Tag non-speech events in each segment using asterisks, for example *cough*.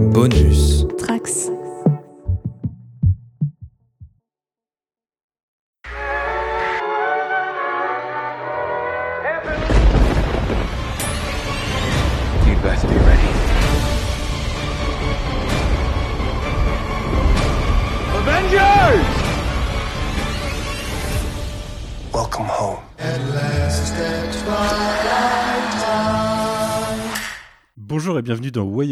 Bonus.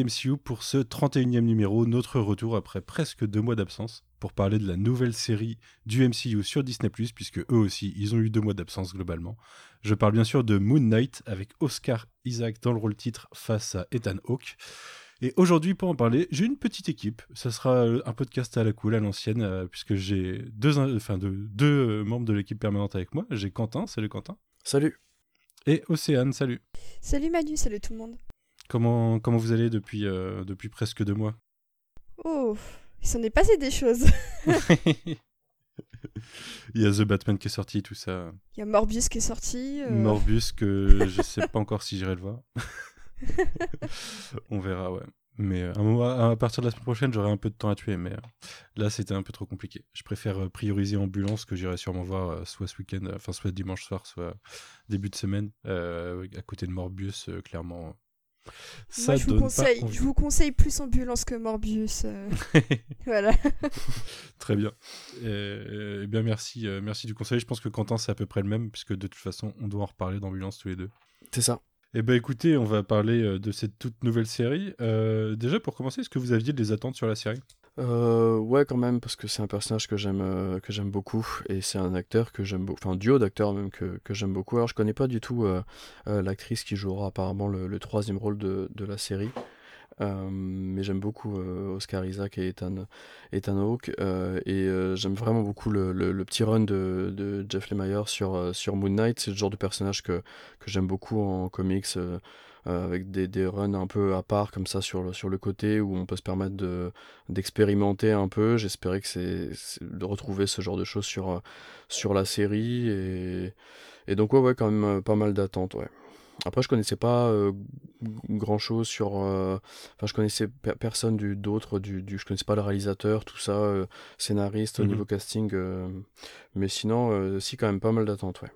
YMCU pour ce 31e numéro, notre retour après presque deux mois d'absence pour parler de la nouvelle série du MCU sur Disney+, puisque eux aussi, ils ont eu deux mois d'absence globalement. Je parle bien sûr de Moon Knight avec Oscar Isaac dans le rôle titre face à Ethan Hawke. Et aujourd'hui, pour en parler, j'ai une petite équipe. Ça sera euh, un podcast à la cool, à l'ancienne, euh, puisque j'ai deux, enfin, membres de l'équipe permanente avec moi. J'ai Quentin, salut Quentin. Salut. Et Océane, salut. Salut Manu, salut tout le monde. Comment, comment vous allez depuis, euh, depuis presque deux mois? Oh, il s'en est passé des choses. *laughs* Il y a The Batman qui est sorti, tout ça. Il y a Morbius qui est sorti. euh, Morbius que *laughs* je sais pas encore si j'irai le voir. *laughs* On verra, ouais. Mais euh, un à partir de la semaine prochaine, j'aurai un peu de temps à tuer. Mais là, c'était un peu trop compliqué. Je préfère prioriser Ambulance que j'irai sûrement voir soit ce week-end, enfin soit dimanche soir, soit début de semaine, euh, à côté de Morbius, euh, clairement. Ça Moi, je vous, conseille, je vous conseille plus Ambulance que Morbius. euh, *laughs* voilà. *laughs* Très bien. Eh bien, merci, euh, merci du conseil. Je pense que Quentin, c'est à peu près le même, puisque de toute façon, on doit en reparler d'ambulance tous les deux. C'est ça. Eh ben, écoutez, on va parler euh, de cette toute nouvelle série. Euh, déjà, pour commencer, est-ce que vous aviez des attentes sur la série? Euh, ouais, quand même, parce que c'est un personnage que j'aime euh, que j'aime beaucoup et c'est un acteur que j'aime beaucoup, enfin un duo d'acteurs même que, que j'aime beaucoup. Alors je connais pas du tout euh, euh, l'actrice qui jouera apparemment le, le troisième rôle de, de la série. Euh, mais j'aime beaucoup euh, Oscar Isaac et Ethan, Ethan Hawke euh, et j'aime vraiment beaucoup le, petit run de, Jeff Lemire sur, Moon Knight. C'est le genre de personnage que, que j'aime beaucoup en comics. avec des, runs un peu à part comme ça sur le, sur le côté où on peut se permettre de, d'expérimenter un peu. J'espérais que c'est, de retrouver ce genre de choses sur, sur la série et, et donc ouais, ouais quand même pas mal d'attentes ouais. Après je connaissais pas grand chose sur euh, enfin je connaissais pe- personne du d'autres du, du je connaissais pas le réalisateur tout ça euh, scénariste au Mhm. niveau casting euh, mais sinon euh, si quand même pas mal d'attentes ouais.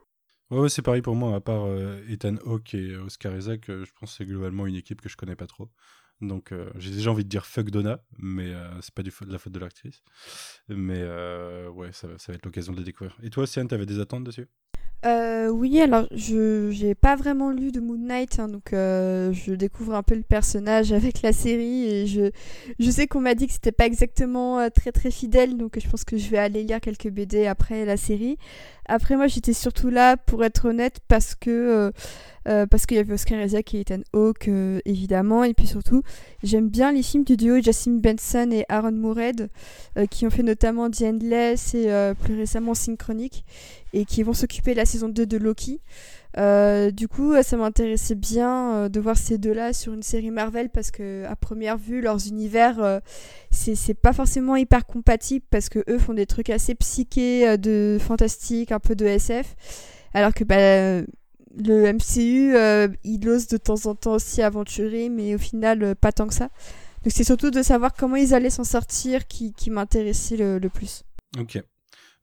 Ouais, ouais, c'est pareil pour moi, à part euh, Ethan Hawke et Oscar Isaac, euh, je pense que c'est globalement une équipe que je connais pas trop. Donc euh, j'ai déjà envie de dire fuck Donna, mais euh, c'est pas du de la faute de l'actrice. Mais euh, ouais, ça, va- ça va être l'occasion de les découvrir. Et toi, Sian, t'avais des attentes dessus? Euh, oui, alors je j'ai pas vraiment lu de Moon Knight, hein, donc euh, je découvre un peu le personnage *laughs* avec la série et je, je sais qu'on m'a dit que c'était pas exactement euh, très très fidèle, donc je pense que je vais aller lire quelques BD après la série. Après moi j'étais surtout là pour être honnête parce que euh, parce qu'il y avait Oscar Isaac et Ethan Hawke évidemment et puis surtout j'aime bien les films du duo Jasmine Benson et Aaron euh, qui ont fait notamment The Endless et plus récemment Synchronic et qui vont s'occuper de la saison 2 de Loki. Euh, du coup, ça m'intéressait bien euh, de voir ces deux-là sur une série Marvel parce que à première vue, leurs univers, euh, c'est pas forcément hyper compatible parce que eux font des trucs assez psychés, de fantastique, un peu de SF, alors que bah, le MCU, il ose de temps en temps aussi aventurer, mais au final, pas tant que ça. Donc c'est surtout de savoir comment ils allaient s'en sortir qui, qui m'intéressait le, le plus. Ok.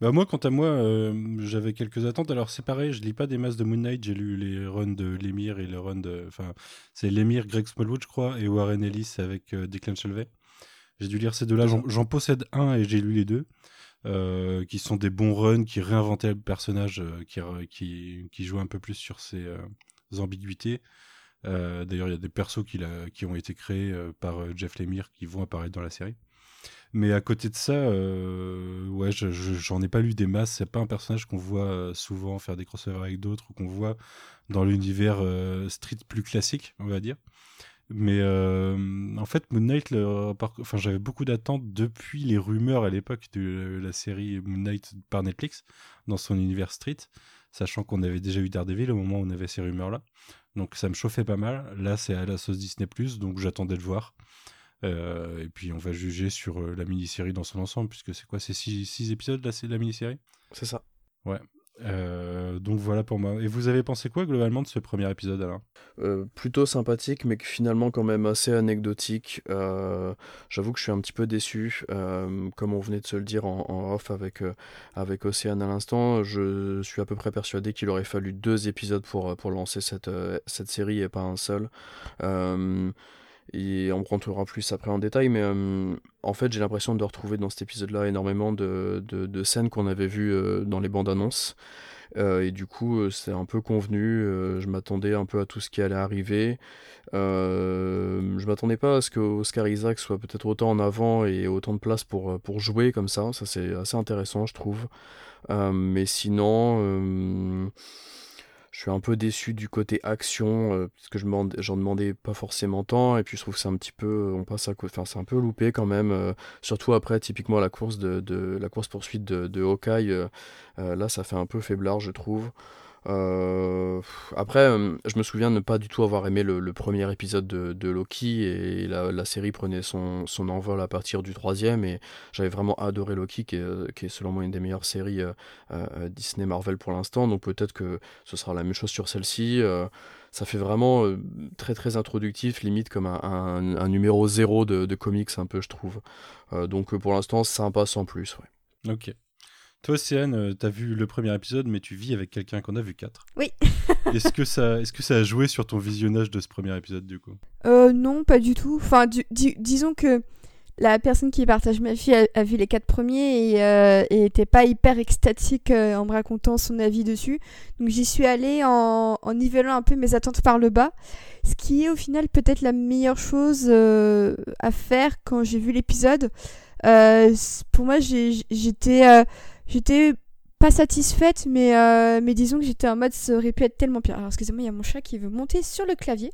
Bah moi, quant à moi, euh, j'avais quelques attentes. Alors c'est pareil, je lis pas des masses de Moon Knight. J'ai lu les runs de Lemire et le run de, enfin, c'est Lemire, Greg Smallwood, je crois, et Warren Ellis avec euh, Declan Shalvey. J'ai dû lire ces deux-là. J'en- possède un et j'ai lu les deux, euh, qui sont des bons runs, qui réinventaient le personnage, euh, qui, qui, un peu plus sur ses ambiguïtés. D'ailleurs, il y a des persos qui, qui ont été créés par Jeff Lemire qui vont apparaître dans la série. Mais à côté de ça, euh, ouais, je- je- j'en ai pas lu des masses. C'est pas un personnage qu'on voit euh, souvent faire des crossovers avec d'autres ou qu'on voit dans l'univers euh, street plus classique, on va dire. Mais en fait, Moon Knight, j'avais beaucoup d'attentes depuis les rumeurs à l'époque de la série Moon Knight par Netflix dans son univers street, sachant qu'on avait déjà eu Daredevil au moment où on avait ces rumeurs-là. Donc ça me chauffait pas mal. Là, c'est à la sauce Disney+, donc j'attendais de voir. Euh, et puis on va juger sur euh, la mini-série dans son ensemble, puisque c'est quoi C'est six, six épisodes là, c'est la mini-série? C'est ça. Euh, donc voilà pour moi. Et vous avez pensé quoi globalement de ce premier épisode Alain? Euh, plutôt sympathique, mais finalement quand même assez anecdotique. Euh, J'avoue que je suis un petit peu déçu. Comme on venait de se le dire en, en off avec, avec Océane à l'instant, je suis à peu près persuadé qu'il aurait fallu deux épisodes pour, pour lancer cette, cette série et pas un seul. Et on rentrera plus après en détail, mais euh, en fait j'ai l'impression de retrouver dans cet épisode-là énormément de, de, scènes qu'on avait vues euh, dans les bandes annonces. Euh, et du coup, c'est un peu convenu. je m'attendais un peu à tout ce qui allait arriver. Je m'attendais pas à ce que Oscar Isaac soit peut-être autant en avant et autant de place pour, pour jouer comme ça. Ça, c'est assez intéressant, je trouve. Mais sinon, je suis un peu déçu du côté action, euh, parce que j'en demandais pas forcément tant. Et puis, je trouve que c'est un petit peu. On passe à. Enfin, c'est un peu loupé quand même. euh, surtout après, typiquement, la course de, de- la course-poursuite de, de euh, euh, là, ça fait un peu faiblard, je trouve. Euh, après, euh, je me souviens ne pas du tout avoir aimé le, premier épisode de, de Loki et la, série prenait son, son envol à partir du troisième et j'avais vraiment adoré Loki qui est, selon moi une des meilleures séries euh, Disney Marvel pour l'instant donc peut-être que ce sera la même chose sur celle-ci. ça fait vraiment très très introductif, limite comme un, numéro zéro de, de comics un peu je trouve. Donc pour l'instant sympa sans plus. Ok. Toi, Océane, euh, t'as vu le premier épisode, mais tu vis avec quelqu'un qu'on a vu quatre. Oui. *laughs* est-ce que ça, est-ce que ça a joué sur ton visionnage de ce premier épisode du coup? Euh, non, pas du tout. Enfin, du- disons que la personne qui partage ma fille a, a vu les quatre premiers et, euh, et était pas hyper extatique euh, en me racontant son avis dessus. Donc j'y suis allée en, en nivelant un peu mes attentes par le bas. Ce qui est au final peut-être la meilleure chose euh, à faire quand j'ai vu l'épisode. Pour moi, j'étais j'étais pas satisfaite, mais, euh, mais disons que j'étais en mode ça aurait pu être tellement pire. Alors excusez-moi, il y a mon chat qui veut monter sur le clavier.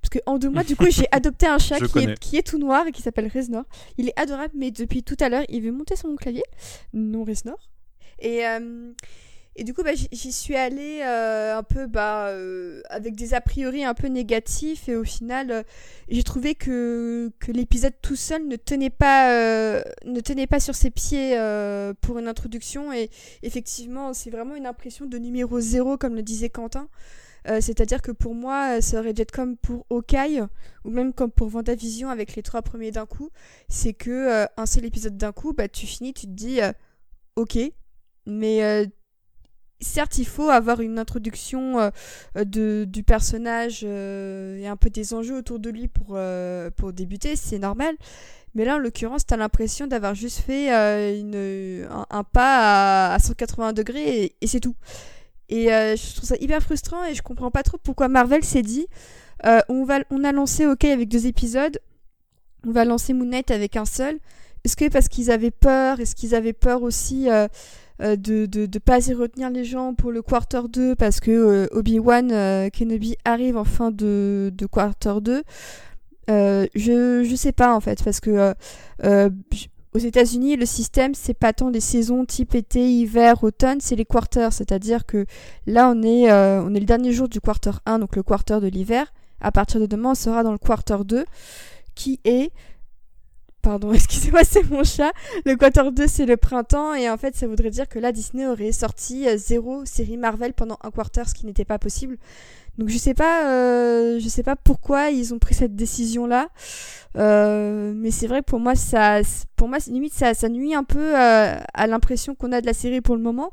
Parce que en deux mois, du coup, j'ai *laughs* adopté un chat est, qui est tout noir et qui s'appelle Reznor. Il est adorable, mais depuis tout à l'heure, il veut monter sur mon clavier. Non, Reznor. Et, euh, et du coup, bah, j'y- suis allée euh, un peu bah, euh, avec des a priori un peu négatifs. Et au final, euh, j'ai trouvé que, que l'épisode tout seul ne tenait pas, euh, ne tenait pas sur ses pieds euh, pour une introduction. Et effectivement, c'est vraiment une impression de numéro zéro, comme le disait Quentin. C'est-à-dire que pour moi, ça aurait dû être comme pour Hawkeye, ou même comme pour Vendavision avec les trois premiers d'un coup. C'est que un seul épisode d'un coup, bah, tu finis, tu te dis, ok, mais certes, il faut avoir une introduction euh, euh, de, du personnage euh, et un peu des enjeux autour de lui pour, pour débuter, c'est normal. Mais là, en l'occurrence, t'as l'impression d'avoir juste fait un, un pas à, à 180 degrés et, et c'est tout. Et je trouve ça hyper frustrant et je comprends pas trop pourquoi Marvel s'est dit on, va, on a lancé OK avec deux épisodes, on va lancer Moon Knight avec un seul. Est-ce que parce qu'ils avaient peur Est-ce qu'ils avaient peur aussi euh, de, de, de pas assez retenir les gens pour le quarter 2 parce que euh, Obi-Wan euh, Kenobi arrive en fin de, de quarter 2 euh, je, je sais pas en fait parce que euh, aux États-Unis, le système, c'est pas tant les saisons type été, hiver, automne, c'est les quarters. C'est-à-dire que là, on est, on est le dernier jour du quarter 1, donc le quarter de l'hiver. À partir de demain, on sera dans le quarter 2, qui est. Pardon, *laughs* excusez-moi, c'est mon chat. Le quarter 2, c'est le printemps. Et en fait, ça voudrait dire que là, Disney aurait sorti euh, zéro série Marvel pendant un quarter, ce qui n'était pas possible. Donc je sais pas, euh, sais pas pourquoi ils ont pris cette décision là, euh, mais c'est vrai que pour moi ça, pour moi limite ça, nuit un peu à l'impression qu'on a de la série pour le moment.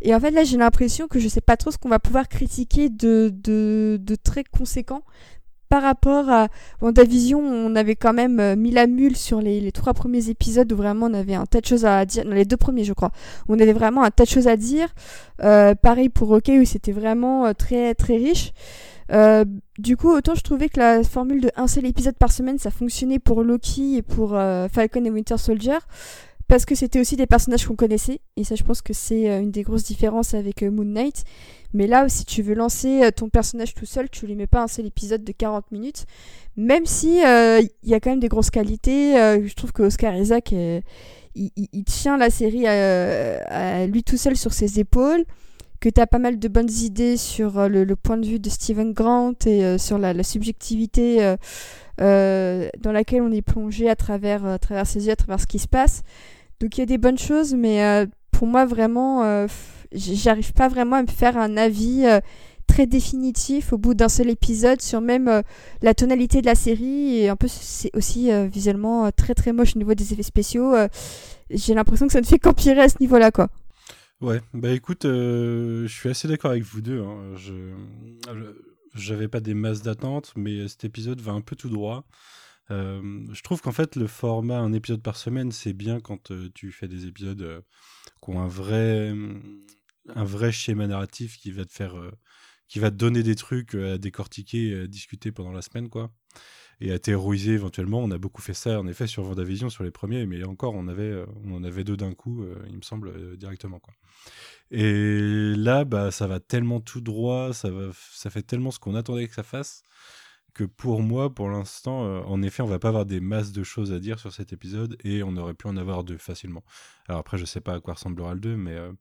Et en fait là j'ai l'impression que je sais pas trop ce qu'on va pouvoir critiquer de très conséquent par rapport à WandaVision, on avait quand même euh, mis la mule sur les, trois premiers épisodes où vraiment on avait un tas de choses à dire, non, les deux premiers je crois, on avait vraiment un tas de choses à dire. Euh, pareil pour Rocket où c'était vraiment euh, très très riche. Du coup, autant je trouvais que la formule de un seul épisode par semaine, ça fonctionnait pour Loki et pour Falcon et Winter Soldier, parce que c'était aussi des personnages qu'on connaissait, et ça je pense que c'est une des grosses différences avec Moon Knight. Mais là, si tu veux lancer euh, ton personnage tout seul, tu lui mets pas un seul épisode de 40 minutes, même si euh, il y a quand même des grosses qualités. euh, je trouve que Oscar Isaac, il, tient la série à, lui tout seul sur ses épaules que tu as pas mal de bonnes idées sur le, point de vue de Steven Grant et sur la, la subjectivité dans laquelle on est plongé à travers, à travers ses yeux, à travers ce qui se passe. Donc il y a des bonnes choses, mais pour moi vraiment, j'arrive pas vraiment à me faire un avis euh, très définitif au bout d'un seul épisode sur même euh, la tonalité de la série et un peu c'est aussi euh, visuellement très très moche au niveau des effets spéciaux. J'ai l'impression que ça ne fait qu'empirer à ce niveau-là quoi. Ouais, bah écoute, je suis assez d'accord avec vous deux. Hein. Je, j'avais pas des masses d'attente, mais cet épisode va un peu tout droit. Je trouve qu'en fait, le format un épisode par semaine, c'est bien quand tu fais des épisodes qui ont un vrai, un vrai schéma narratif qui va te faire, qui va te donner des trucs à décortiquer, à discuter pendant la semaine, quoi. Et à terroriser éventuellement. On a beaucoup fait ça, en effet, sur Vendavision, sur les premiers, mais encore, on, avait, on en avait deux d'un coup, il me semble, directement, quoi. Et là, bah, ça va tellement tout droit, ça, va, ça fait tellement ce qu'on attendait que ça fasse que pour moi, pour l'instant, euh, en effet, on va pas avoir des masses de choses à dire sur cet épisode et on aurait pu en avoir deux facilement. Alors après, je sais pas à quoi ressemblera le 2, mais euh,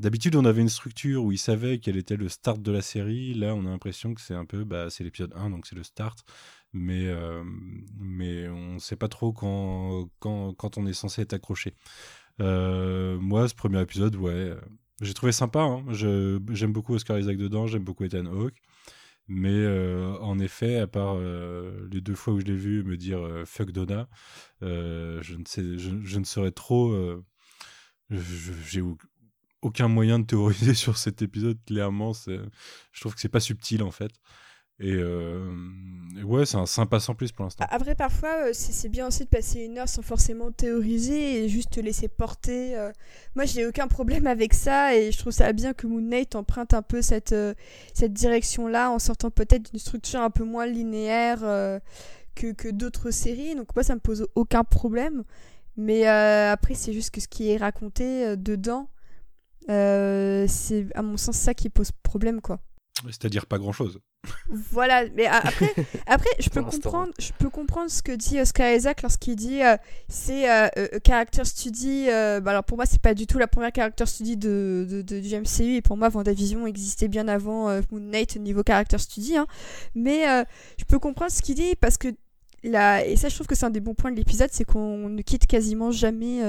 d'habitude, on avait une structure où ils savaient quel était le start de la série. Là, on a l'impression que c'est un peu, bah, c'est l'épisode 1, donc c'est le start. Mais, euh, mais on sait pas trop quand, quand, quand on est censé être accroché. moi, ce premier épisode, ouais, j'ai trouvé sympa. Hein. J'aime beaucoup Oscar Isaac dedans, j'aime beaucoup Ethan Hawke. Mais euh, en effet, à part euh, les deux fois où je l'ai vu me dire euh, fuck Donna, je, ne sais, je, ne saurais trop. J'ai aucun moyen de théoriser *laughs* sur cet épisode, clairement. Je trouve que c'est pas subtil en fait. Euh, et, ouais, c'est un sympa sans plus pour l'instant. Après, parfois, euh, c'est bien aussi de passer une heure sans forcément théoriser et juste te laisser porter. Euh. Moi, j'ai aucun problème avec ça et je trouve ça bien que Moon Knight emprunte un peu cette, cette direction-là en sortant peut-être d'une structure un peu moins linéaire que, que d'autres séries. Donc, moi, ça me pose aucun problème. Mais après, c'est juste que ce qui est raconté dedans, c'est à mon sens ça qui pose problème, quoi. C'est-à-dire pas grand-chose. *laughs* Voilà, mais après, après je, *laughs* peux comprendre, je peux comprendre ce que dit Oscar Isaac lorsqu'il dit euh, c'est euh, euh, character study. bah alors pour moi, c'est pas du tout la première character study de, de, de, du MCU et pour moi, Vendavision existait bien avant Moon Knight au niveau character study. Hein. Mais je peux comprendre ce qu'il dit parce que et ça, je trouve que c'est un des bons points de l'épisode, c'est qu'on ne quitte quasiment jamais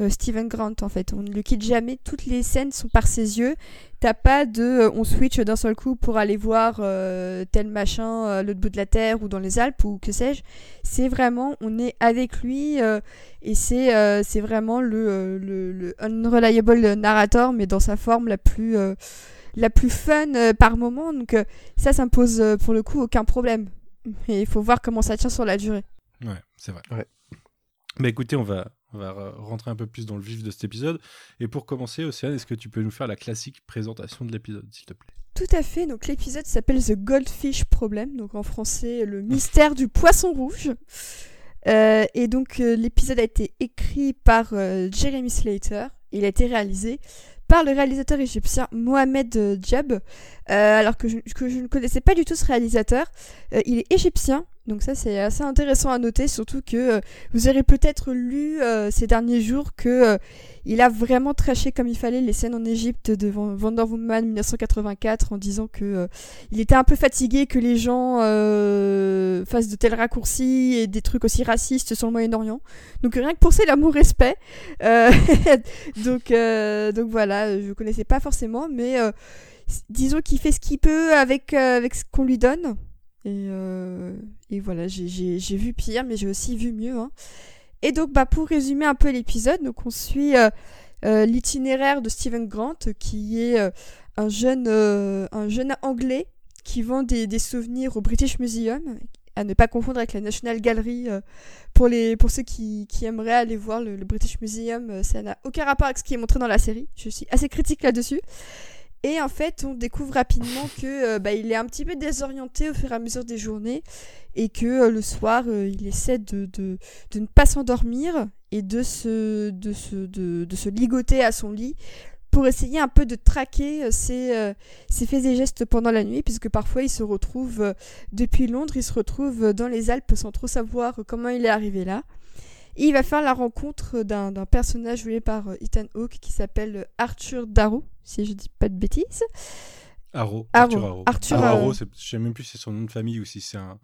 euh, Steven Grant en fait. On ne le quitte jamais, toutes les scènes sont par ses yeux. T'as pas de euh, on switch d'un seul coup pour aller voir euh, tel machin à l'autre bout de la terre ou dans les Alpes ou que sais-je. C'est vraiment, on est avec lui et c'est c'est vraiment le, le, le, unreliable narrator mais dans sa forme la plus la plus fun par moment. Donc ça, ça me pose pour le coup aucun problème. Mais il faut voir comment ça tient sur la durée. Ouais, c'est vrai. Ouais. Mais écoutez, on va, on va rentrer un peu plus dans le vif de cet épisode. Et pour commencer, Océane, est-ce que tu peux nous faire la classique présentation de l'épisode, s'il te plaît? Tout à fait. Donc l'épisode s'appelle The Goldfish Problem, donc en français le mystère du poisson rouge. Euh, et donc euh, l'épisode a été écrit par euh, Jeremy Slater. Il a été réalisé par le réalisateur égyptien Mohamed Diab, alors que je, que je, ne connaissais pas du tout ce réalisateur. il est égyptien, donc ça c'est assez intéressant à noter, surtout que euh, vous aurez peut-être lu euh, ces derniers jours que euh, il a vraiment traché comme il fallait les scènes en Égypte de Wonder Woman 1984 en disant que il était un peu fatigué que les gens fassent de tels raccourcis et des trucs aussi racistes sur le Moyen-Orient. Donc rien que pour ça, l'amour respect. *laughs* donc donc voilà, je connaissais pas forcément, mais disons qu'il fait ce qu'il peut avec avec ce qu'on lui donne. Euh, et, voilà, j'ai vu pire, mais j'ai aussi vu mieux. Hein. Et donc, bah, pour résumer un peu l'épisode, on suit euh, euh, l'itinéraire de Stephen Grant, qui est un, jeune, un jeune anglais qui vend des, souvenirs au British Museum, à ne pas confondre avec la National Gallery. pour, les, pour ceux qui, qui aimeraient aller voir le, le British Museum, ça n'a aucun rapport avec ce qui est montré dans la série. Je suis assez critique là-dessus. Et en fait, on découvre rapidement que euh, bah, il est un petit peu désorienté au fur et à mesure des journées et que euh, le soir, euh, il essaie de, ne pas s'endormir et de, se ligoter à son lit pour essayer un peu de traquer ses, ses, faits et gestes pendant la nuit, puisque parfois il se retrouve, depuis Londres, il se retrouve dans les Alpes sans trop savoir comment il est arrivé là. Et il va faire la rencontre d'un personnage joué par Ethan Hawke qui s'appelle Arthur Darrow, si je dis pas de bêtises. Arrow. Arthur Arrow. Arthur Arrow, je sais même plus si c'est son nom de famille ou si c'est un,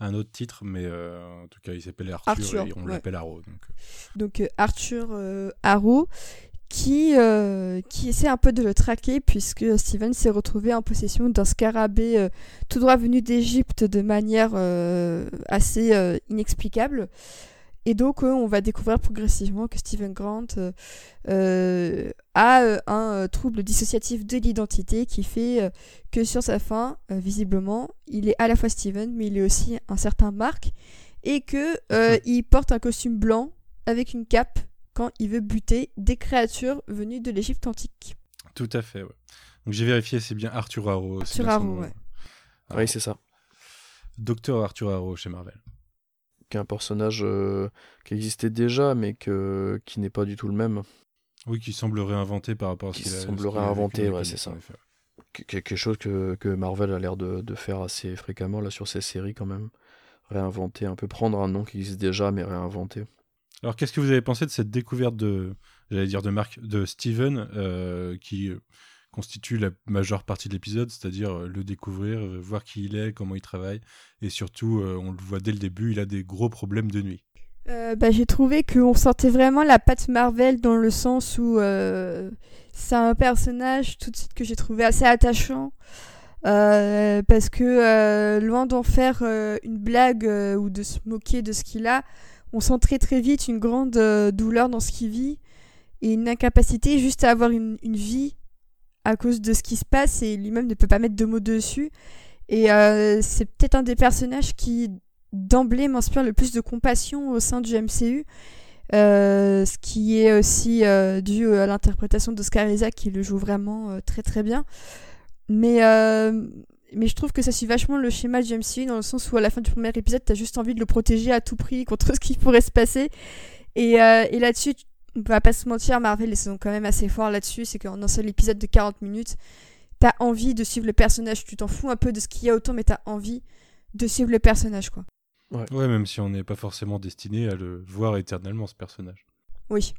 un, autre titre, mais euh, en tout cas, il s'appelle Arthur, et on l'appelle Arrow. Donc, euh. donc euh, Arthur Arrow, qui, euh, qui essaie un peu de le traquer puisque Steven s'est retrouvé en possession d'un scarabée euh, tout droit venu d'Égypte de manière euh, assez euh, inexplicable. Et donc euh, on va découvrir progressivement que Steven Grant euh, euh, a euh, un euh, trouble dissociatif de l'identité qui fait euh, que sur sa fin, euh, visiblement, il est à la fois Steven mais il est aussi un certain Mark et que euh, il porte un costume blanc avec une cape quand il veut buter des créatures venues de l'Égypte antique. Tout à fait, ouais. Donc j'ai vérifié, c'est bien Arthur Harrow. Arthur Harrow, ouais. Ah, Oui, c'est ça. Docteur Arthur Harrow chez Marvel. Qui est un personnage euh, qui existait déjà, mais que, qui n'est pas du tout le même. Oui, qui semble réinventé par rapport à ce Qui qu'il a. semble réinventé, ouais, c'est ça. Quelque chose que, que Marvel a l'air de, de faire assez fréquemment là sur ses séries quand même. Réinventer un peu, prendre un nom qui existe déjà, mais réinventer. Alors, qu'est-ce que vous avez pensé de cette découverte de, j'allais dire de Marc, de Steven, euh, qui constitue la majeure partie de l'épisode, c'est-à-dire euh, le découvrir, euh, voir qui il est, comment il travaille, et surtout, euh, on le voit dès le début, il a des gros problèmes de nuit. Bah, j'ai trouvé qu'on sentait vraiment la patte Marvel dans le sens où c'est un personnage tout de suite que j'ai trouvé assez attachant. Parce que loin d'en faire une blague ou de se moquer de ce qu'il a, on sent très très vite une grande douleur dans ce qu'il vit et une incapacité juste à avoir une vie à cause de ce qui se passe et lui-même ne peut pas mettre de mots dessus. Et euh, c'est peut-être un des personnages qui d'emblée m'inspire le plus de compassion au sein du MCU. Euh, ce qui est aussi euh, dû à l'interprétation d'Oscar Isaac qui le joue vraiment très très bien. Mais, je trouve que ça suit vachement le schéma du MCU dans le sens où à la fin du premier épisode, t'as juste envie de le protéger à tout prix contre *laughs* ce qui pourrait se passer. Et, et là-dessus, on va pas se mentir, Marvel ils sont quand même assez forts là-dessus. C'est qu'en un seul épisode de 40 minutes, t'as envie de suivre le personnage. Tu t'en fous un peu de ce qu'il y a autour, mais t'as envie de suivre le personnage, quoi. Ouais, même si on n'est pas forcément destiné à le voir éternellement, ce personnage. Oui.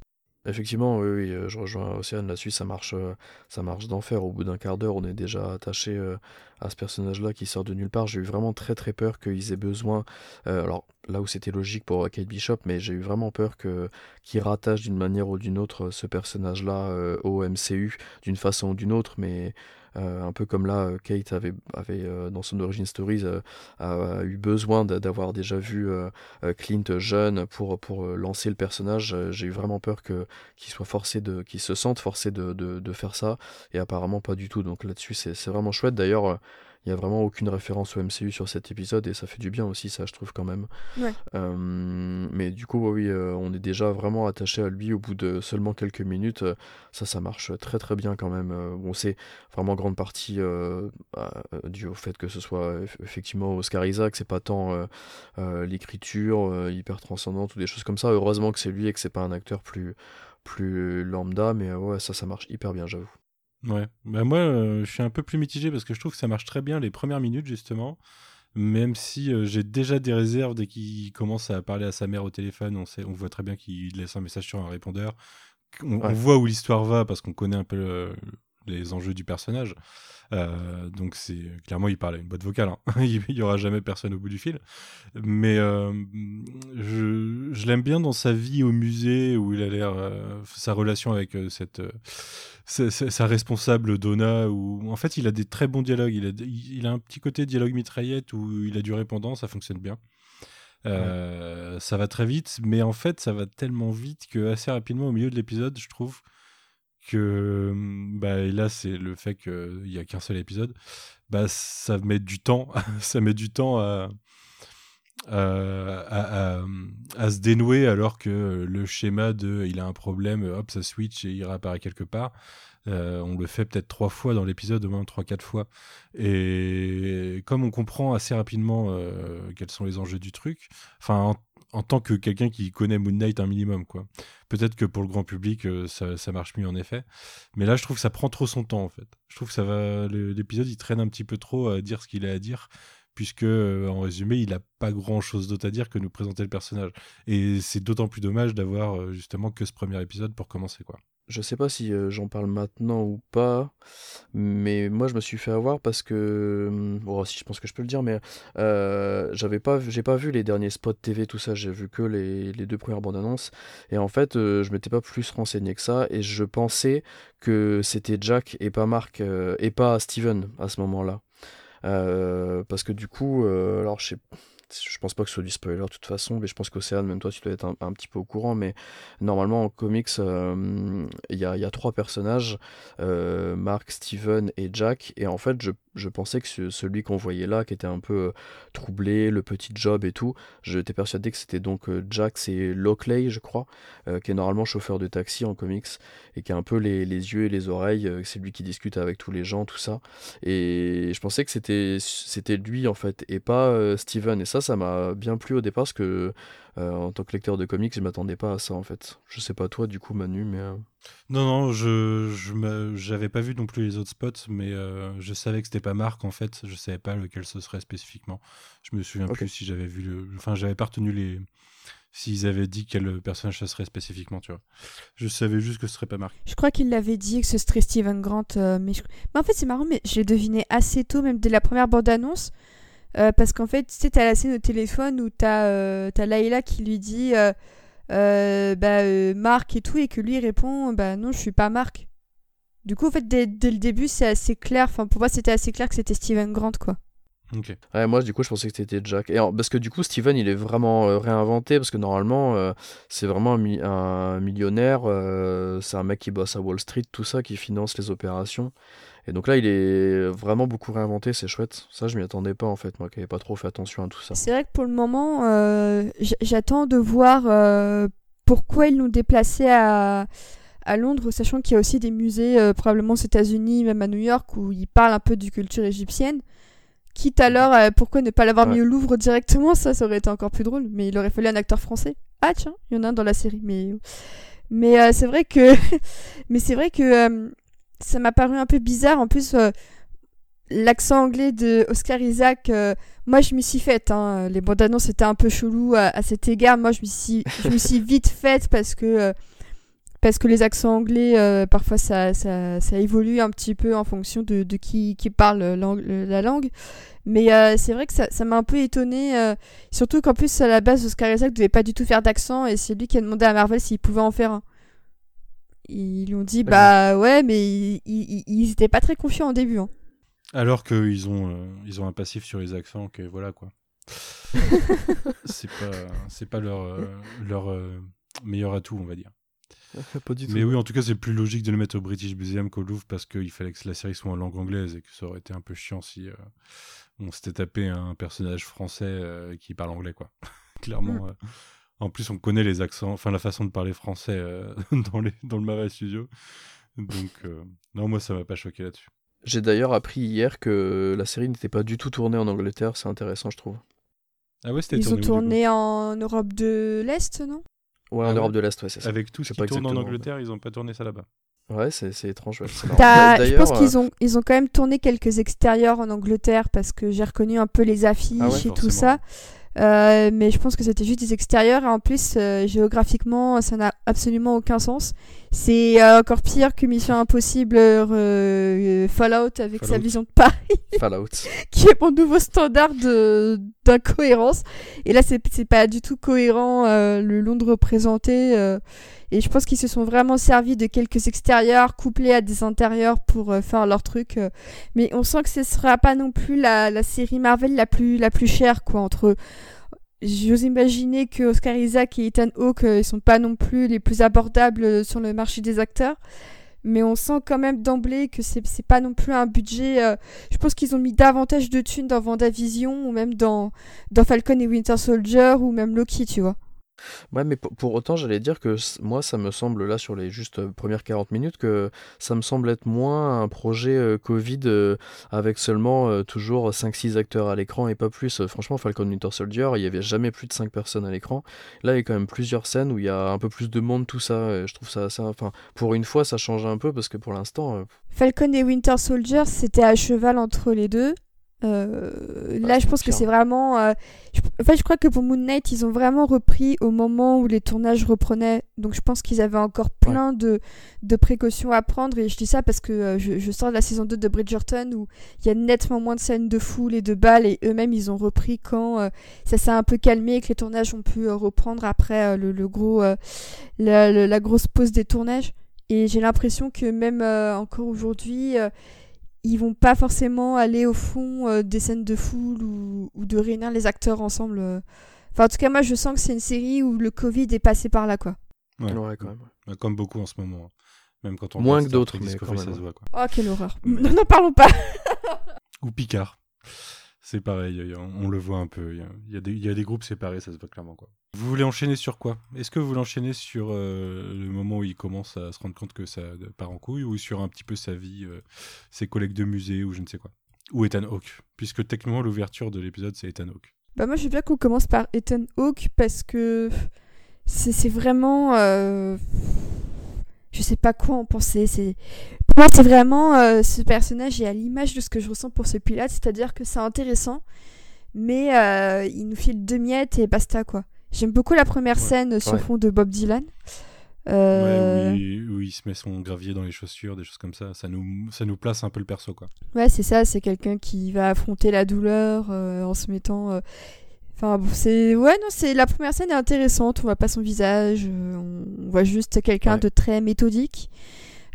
Effectivement, oui, oui, euh, je rejoins Océane là-dessus, ça marche, euh, ça marche d'enfer. Au bout d'un quart d'heure, on est déjà attaché euh, à ce personnage-là qui sort de nulle part. J'ai eu vraiment très très peur qu'ils aient besoin. euh, alors là où c'était logique pour Kate Bishop, mais j'ai eu vraiment peur que qu'ils rattachent d'une manière ou d'une autre ce personnage-là euh, au MCU d'une façon ou d'une autre, mais euh, un peu comme là, euh, Kate avait, avait euh, dans son origin stories euh, a, eu besoin d'a- d'avoir déjà vu euh, euh, Clint jeune pour pour euh, lancer le personnage. Euh, J'ai eu vraiment peur que qu'ils soient forcés de, qu'ils se sentent forcés de, de, de faire ça, et apparemment pas du tout. Donc là-dessus, c'est vraiment chouette. D'ailleurs, euh, il y a vraiment aucune référence au MCU sur cet épisode, et ça fait du bien aussi, ça, je trouve quand même. Ouais. Euh, mais du coup, oui, euh, on est déjà vraiment attaché à lui au bout de seulement quelques minutes. Euh, Ça, ça marche très très bien quand même. Bon, c'est vraiment grande partie euh, dû au fait que ce soit eff- effectivement Oscar Isaac, c'est pas tant l'écriture hyper transcendante ou des choses comme ça. Heureusement que c'est lui et que c'est pas un acteur plus plus lambda, mais ouais, ça, ça marche hyper bien, j'avoue. Ouais. Bah moi, euh, je suis un peu plus mitigé parce que je trouve que ça marche très bien les premières minutes, justement. Même si euh, j'ai déjà des réserves dès qu'il commence à parler à sa mère au téléphone, on, sait, on voit très bien qu'il laisse un message sur un répondeur. On, on voit où l'histoire va parce qu'on connaît un peu euh, les enjeux du personnage. Euh, donc c'est clairement il parle à une boîte vocale. hein. *laughs* il y aura jamais personne au bout du fil. Mais euh, je, je l'aime bien dans sa vie au musée où il a l'air euh, sa relation avec cette sa, sa- sa responsable Donna où en fait il a des très bons dialogues. Il a, il, il a un petit côté dialogue mitraillette où il a du répondant, ça fonctionne bien. Ça va très vite, mais en fait ça va tellement vite que assez rapidement au milieu de l'épisode, je trouve que bah, et là c'est le fait qu'il y a qu'un seul épisode bah ça met du temps *laughs* à à, à- se dénouer alors que le schéma de il a un problème hop ça switch et il réapparaît quelque part Euh, on le fait peut-être trois fois dans l'épisode au moins trois quatre fois et comme on comprend assez rapidement euh, quels sont les enjeux du truc enfin en, tant que quelqu'un qui connaît Moon Knight un minimum quoi Peut-être que pour le grand public, euh, ça, marche mieux en effet. Mais là, je trouve que ça prend trop son temps en fait. Je trouve que ça va. L'épisode, il traîne un petit peu trop à dire ce qu'il a à dire. puisque en résumé, il n'a pas grand-chose d'autre à dire que nous présenter le personnage. Et c'est d'autant plus dommage d'avoir justement que ce premier épisode pour commencer, quoi. Je sais pas si euh, j'en parle maintenant ou pas, mais moi je me suis fait avoir parce que bon, si je pense que je peux le dire, mais euh, j'avais pas, vu- j'ai pas vu les derniers spots TV tout ça, j'ai vu que les, deux premières bandes annonces. Et en fait euh, je m'étais pas plus renseigné que ça. Et je pensais que c'était Jack et pas Mark euh, et pas Steven à ce moment-là, parce que du coup, alors je sais je pense pas que ce soit du spoiler de toute façon, mais je pense qu'Océane, même toi, tu dois être un, petit peu au courant. Mais normalement, en comics, euh, il y, a, il y a trois personnages euh, Mark, Steven et Jack. Et en fait, je, je pensais que ce- celui qu'on voyait là, qui était un peu euh, troublé, le petit job et tout, j'étais persuadé que c'était donc euh, Jack, c'est Lockley, je crois, euh, qui est normalement chauffeur de taxi en comics et qui a un peu les, yeux et les oreilles. euh, c'est lui qui discute avec tous les gens, tout ça. Et je pensais que c'était lui en fait et pas Steven. Et ça, ça m'a bien plu au départ parce que en tant que lecteur de comics, je m'attendais pas à ça en fait. Je sais pas toi du coup Manu, mais Non, non, je j'avais pas vu non plus les autres spots, mais euh, je savais que c'était pas Marc en fait. Je savais pas lequel ce serait spécifiquement. Je me souviens plus si j'avais vu le. Enfin, j'avais pas retenu les. S'ils avaient dit quel personnage ce serait spécifiquement, tu vois. Je savais juste que ce serait pas Marc. Je crois qu'il l'avait dit que ce serait Steven Grant, euh, mais, je- mais en fait c'est marrant, mais je l'ai deviné assez tôt, même dès la première bande-annonce, euh, parce qu'en fait, tu sais, t'as la scène au téléphone où t'as euh, t'as Layla qui lui dit euh, bah, euh, Marc et tout, et que lui répond bah non, je suis pas Marc. Du coup, en fait, dès, dès le début, c'est assez clair, enfin pour moi c'était assez clair que c'était Steven Grant, quoi. Ouais, moi, du coup, je pensais que c'était Jack. Et en- parce que du coup, Steven, il est vraiment euh, réinventé. Parce que normalement, euh, c'est vraiment un, mi- un millionnaire. euh, c'est un mec qui bosse à Wall Street, tout ça, qui finance les opérations. Et donc là, il est vraiment beaucoup réinventé. C'est chouette. Ça, je m'y attendais pas, en fait. Moi qui n'avais pas trop fait attention à tout ça. C'est vrai que pour le moment, euh, j'attends de voir euh, pourquoi ils l'ont déplacé à, à Londres, sachant qu'il y a aussi des musées, euh, probablement aux États-Unis, même à New York, où ils parlent un peu du culture égyptienne. Quitte alors, euh, pourquoi ne pas l'avoir mis au Louvre directement? Ça, ça aurait été encore plus drôle. Mais il aurait fallu un acteur français. Ah tiens, il y en a un dans la série. Mais, mais euh, c'est vrai que, *laughs* mais c'est vrai que euh, ça m'a paru un peu bizarre. En plus, l'accent anglais de Oscar Isaac. moi, je m'y suis faite. Hein. Les bandes annonces étaient un peu chelou à, à cet égard. Moi, je me suis, je me suis *laughs* vite faite parce que, parce que les accents anglais, euh, parfois, ça, ça, ça évolue un petit peu en fonction de, de qui, qui parle lang- la langue. Mais euh, c'est vrai que ça ça m'a un peu étonnée. euh, surtout qu'en plus, à la base, Oscar Isaac devait pas du tout faire d'accent et c'est lui qui a demandé à Marvel s'il pouvait en faire un. Ils lui ont dit, bah ouais, mais ils, ils, ils étaient pas très confiants au début. hein. Alors qu'ils ont, euh, ils ont un passif sur les accents que voilà quoi. *laughs* c'est pas, pas leur, euh, leur euh, meilleur atout, on va dire. *laughs* pas du Mais oui, en tout cas, c'est plus logique de le mettre au British Museum qu'au Louvre parce qu'il fallait que la série soit en langue anglaise et que ça aurait été un peu chiant si euh, on s'était tapé un personnage français euh, qui parle anglais, quoi. *laughs* Clairement. euh. En plus, on connaît les accents, enfin la façon de parler français euh, *laughs* dans, les, dans le Marvel Studio. Donc, euh, non, moi, ça m'a pas choqué là-dessus. J'ai d'ailleurs appris hier que la série n'était pas du tout tournée en Angleterre. C'est intéressant, je trouve. Ah ouais, c'était Ils ont tourné du tourné en Europe de l'Est, non? Ouais, Ah en ouais Europe de l'Est, ouais, c'est ça. Avec tout ce qui tourne en Angleterre, ils ont pas tourné ça là-bas. Ouais, c'est c'est étrange. ouais, je pense qu'ils ont, ils ont quand même tourné quelques extérieurs en Angleterre parce que j'ai reconnu un peu les affiches Ah ouais, et tout ça. Euh, mais je pense que c'était juste des extérieurs et en plus euh, géographiquement ça n'a absolument aucun sens. C'est euh, encore pire que Mission Impossible euh, euh, Fallout avec sa vision de Paris Fallout. *laughs* qui est mon nouveau standard de d'incohérence. Et là, c'est pas du tout cohérent euh, le Londres représenté. euh, et je pense qu'ils se sont vraiment servis de quelques extérieurs couplés à des intérieurs pour euh, faire leur truc. euh. Mais on sent que ce sera pas non plus la, la série Marvel la plus la plus chère quoi entre J'ose imaginer que Oscar Isaac et Ethan Hawke ils sont pas non plus les plus abordables sur le marché des acteurs, mais on sent quand même d'emblée que c'est pas non plus un budget. euh, je pense qu'ils ont mis davantage de thunes dans Vendavision ou même dans, dans Falcon et Winter Soldier ou même Loki, tu vois. Ouais, mais pour, autant, j'allais dire que moi, ça me semble, là, sur les juste euh, premières 40 minutes, que ça me semble être moins un projet euh, Covid euh, avec seulement toujours 5-6 acteurs à l'écran et pas plus. Franchement, Falcon Winter Soldier, il y avait jamais plus de 5 personnes à l'écran. Là, il y a quand même plusieurs scènes où il y a un peu plus de monde, tout ça. et je trouve ça assez. Enfin, pour une fois, ça change un peu parce que pour l'instant. Falcon et Winter Soldier, c'était à cheval entre les deux. Euh, Bah, là, je pense que c'est vraiment. euh, je- en fait, je crois que pour Moon Knight, ils ont vraiment repris au moment où les tournages reprenaient. Donc, je pense qu'ils avaient encore plein de, de précautions à prendre. Et je dis ça parce que euh, je, je sors de la saison 2 de Bridgerton où il y a nettement moins de scènes de foule et de balles. Et eux-mêmes, ils ont repris quand euh, ça s'est un peu calmé et que les tournages ont pu reprendre après le, le gros, la, le- la grosse pause des tournages. Et j'ai l'impression que même encore aujourd'hui. Ils vont pas forcément aller au fond euh, des scènes de foule ou, ou de réunir les acteurs ensemble. euh. Enfin, en tout cas, moi, je sens que c'est une série où le Covid est passé par là, quoi. Ouais. Ouais, quand même. Comme beaucoup en ce moment. hein. Même quand on Moins que d'autres, mais ça se voit quoi. Oh, quelle horreur. Non, n'en parlons pas. *laughs* Ou Picard. C'est pareil, on le voit un peu. Il y a, il y a des, il y a des groupes séparés, ça se voit clairement. Quoi. Vous voulez enchaîner sur quoi? Est-ce que vous voulez enchaîner sur euh, le moment où il commence à se rendre compte que ça part en couille ou sur un petit peu sa vie, euh, ses collègues de musée ou je ne sais quoi? Ou Ethan Hawke? Puisque techniquement, l'ouverture de l'épisode, c'est Ethan Hawke. Bah, moi, je veux bien qu'on commence par Ethan Hawke parce que c'est vraiment. euh, Je sais pas quoi en penser. Pour moi, c'est vraiment. euh, ce personnage est à l'image de ce que je ressens pour ce pilote, c'est-à-dire que c'est intéressant, mais il nous file deux miettes et basta, quoi. J'aime beaucoup la première Ouais. scène sur Ouais. fond de Bob Dylan. Euh, Ouais, où, il, où il se met son gravier dans les chaussures, des choses comme ça. Ça nous, ça nous place un peu le perso. quoi. Ouais, c'est ça, c'est quelqu'un qui va affronter la douleur euh, en se mettant. euh, Enfin, bon, c'est. Ouais, non, c'est. La première scène est intéressante, on voit pas son visage, euh, on voit juste quelqu'un Ouais. de très méthodique.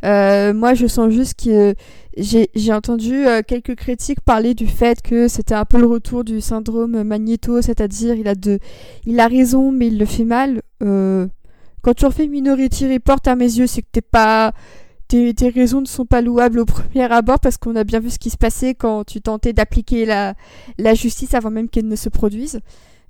Euh, moi, je sens juste que j'ai entendu euh, quelques critiques parler du fait que c'était un peu le retour du syndrome Magneto, c'est-à-dire il a de, il a raison, mais il le fait mal. Euh, quand tu refais Minority Report à mes yeux, c'est que t'es pas, tes, tes raisons ne sont pas louables au *laughs* premier abord parce qu'on a bien vu ce qui se passait quand tu tentais d'appliquer la, la justice avant même qu'elle ne se produise.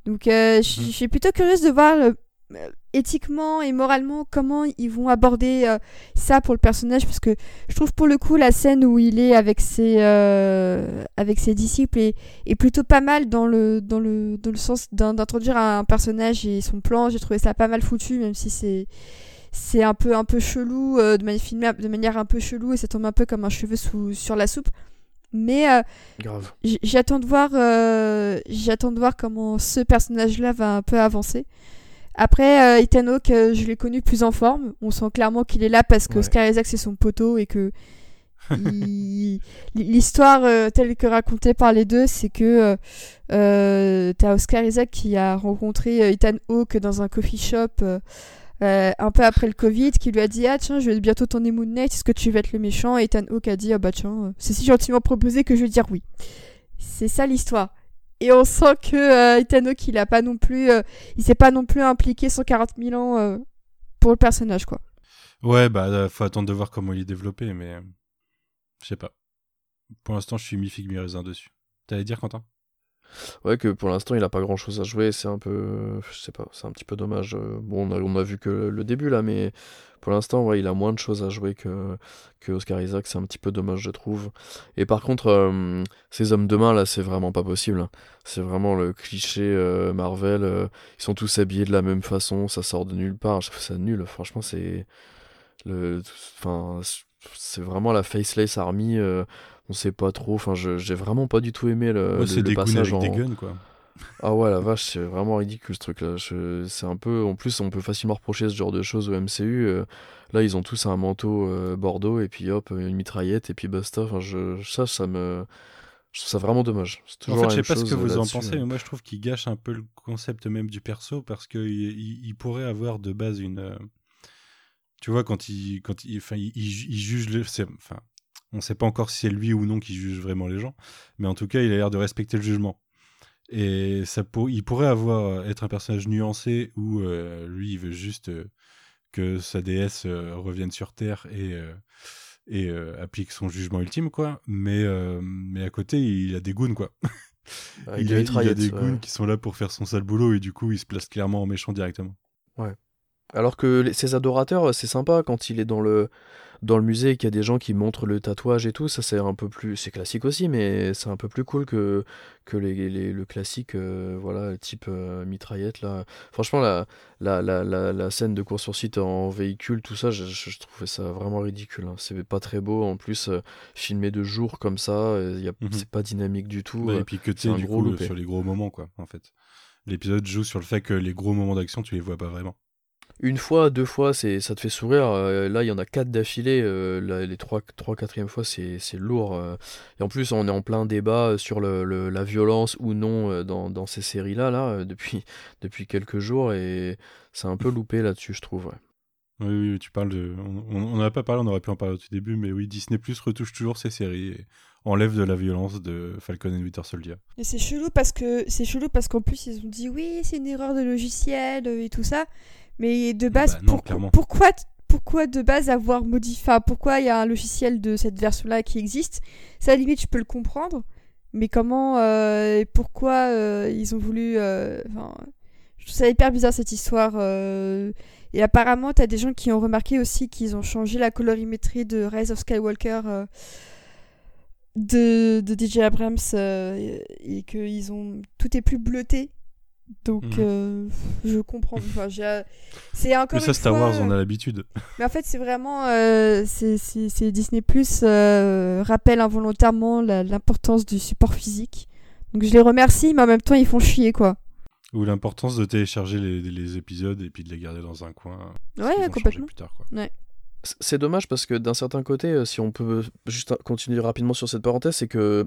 Donc, euh, je je suis plutôt curieuse de voir euh, euh, éthiquement et moralement comment ils vont aborder euh, ça pour le personnage parce que je trouve pour le coup la scène où il est avec ses euh, avec ses disciples est, est plutôt pas mal dans le dans le dans le sens d'in- d'introduire un personnage et son plan. J'ai trouvé ça pas mal foutu même si c'est c'est un peu un peu chelou euh, de manière de manière un peu chelou et ça tombe un peu comme un cheveu sous sur la soupe. Mais J'attends de voir, j'attends de voir comment ce personnage-là va un peu avancer. Après, euh, Ethan Hawke, euh, je l'ai connu plus en forme. On sent clairement qu'il est là parce que Ouais. Oscar Isaac c'est son poteau et que *laughs* il- l'histoire euh, telle que racontée par les deux, c'est que euh, t'as Oscar Isaac qui a rencontré Ethan Hawke dans un coffee shop. euh, un peu après le Covid, qui lui a dit Ah, tiens, je vais bientôt tourner Moon Knight, est-ce que tu vas être le méchant? Et Ethan Hawke a dit Ah, bah tiens, c'est si gentiment proposé que je vais dire oui. C'est ça l'histoire. Et on sent que euh, Ethan Hawke, il a pas non plus, euh, il s'est pas non plus impliqué 140 000 ans euh, pour le personnage, quoi. Ouais, bah, faut attendre de voir comment il est développé, mais je sais pas. Pour l'instant, je suis mi-figue, mi-raisin dessus. T'allais dire, Quentin? Ouais, que pour l'instant, il a pas grand chose à jouer. C'est un peu. Je pas, c'est un petit peu dommage. Euh, Bon, on a, on a vu que le début là, mais pour l'instant, ouais, il a moins de choses à jouer que, que Oscar Isaac. C'est un petit peu dommage, je trouve. Et par contre, euh, ces hommes de main là, c'est vraiment pas possible. hein. C'est vraiment le cliché euh, Marvel. ils sont tous habillés de la même façon, ça sort de nulle part. Je trouve ça nul. Franchement, c'est. Le... Enfin, c'est vraiment la Faceless Army. Euh, on sait pas trop. Enfin, j'ai vraiment pas du tout aimé le, Ouais, Euh, le- le passage avec en. des guns, quoi. Ah ouais, la vache, c'est vraiment ridicule ce truc-là. C'est un peu. En plus, on peut facilement reprocher ce genre de choses au MCU. euh, Là, ils ont tous un manteau euh, bordeaux et puis hop, une mitraillette et puis basta. Enfin, je... ça, ça me. Je trouve ça vraiment dommage. En fait, je sais pas ce que vous en pensez, hein. mais moi je trouve qu'il gâche un peu le concept même du perso parce qu'il il, il pourrait avoir de base une. euh, Tu vois, quand il, quand il, enfin, il, il ju- il juge le. c'est- Enfin, on sait pas encore si c'est lui ou non qui juge vraiment les gens, mais en tout cas, il a l'air de respecter le jugement. Et ça pour, il pourrait avoir être un personnage nuancé où euh, lui, il veut juste euh, que sa déesse euh, revienne sur Terre et. euh, et euh, applique son jugement ultime, quoi. Mais, euh, mais à côté, il a des goons, quoi. Il, a, il a des ouais. goons qui sont là pour faire son sale boulot et du coup il se place clairement en méchant directement. Alors que les- ses adorateurs, c'est sympa quand il est dans le, dans le musée et qu'il y a des gens qui montrent le tatouage et tout. Ça, c'est un peu plus. C'est classique aussi, mais c'est un peu plus cool que, que les, les- le classique, euh, voilà, type euh, mitraillette, là. Franchement, la, la, la, la, la scène de course sur site en véhicule, tout ça, je, trouvais ça vraiment ridicule. hein. C'est pas très beau. En plus, euh, filmé de jour comme ça, euh, y a- Mhm. c'est pas dynamique du tout. Euh. et puis que tu sais, du coup, sur les gros moments, quoi, en fait. L'épisode joue sur le fait que les gros moments d'action, tu les vois pas vraiment. Une fois, deux fois, c'est, ça te fait sourire. euh, là, il y en a quatre d'affilée. euh, là, les trois, trois, quatrième fois, c'est, c'est lourd. euh. Et en plus, on est en plein débat sur le, le- la violence ou non euh, dans, dans ces séries-là, là, depuis, *laughs* depuis quelques jours. Et c'est un peu loupé là-dessus, je trouve. ouais. Oui, oui, tu parles de. On n'en a pas parlé, on aurait pu en parler au tout début, mais oui, Disney Plus retouche toujours ses séries et enlève de la violence de Falcon and Winter Soldier. Et c'est chelou parce que c'est chelou parce qu'en plus ils ont dit oui c'est une erreur de logiciel et tout ça, mais de base Bah non, pour- clairement. pourquoi pourquoi de base avoir modifié pourquoi il y a un logiciel de cette version là qui existe? Ça à la limite je peux le comprendre mais comment euh, et pourquoi euh, ils ont voulu euh, je trouve ça hyper bizarre cette histoire euh, et apparemment t'as des gens qui ont remarqué aussi qu'ils ont changé la colorimétrie de Rise of Skywalker de, de DJ Abrams et, et que ils ont tout est plus bleuté donc Mhm. euh, je comprends *laughs* enfin, j'ai- c'est encore Mais ça, une Star fois, Wars, on a l'habitude. mais en fait, c'est vraiment. euh, c'est Disney Plus euh, rappelle involontairement la- l'importance du support physique. Donc je les remercie, mais en même temps, ils font chier, quoi. Ou l'importance de télécharger les, les épisodes et puis de les garder dans un coin. Ouais, complètement. Plus tard, quoi. C- C'est dommage parce que d'un certain côté, euh, si on peut juste continuer rapidement sur cette parenthèse, c'est que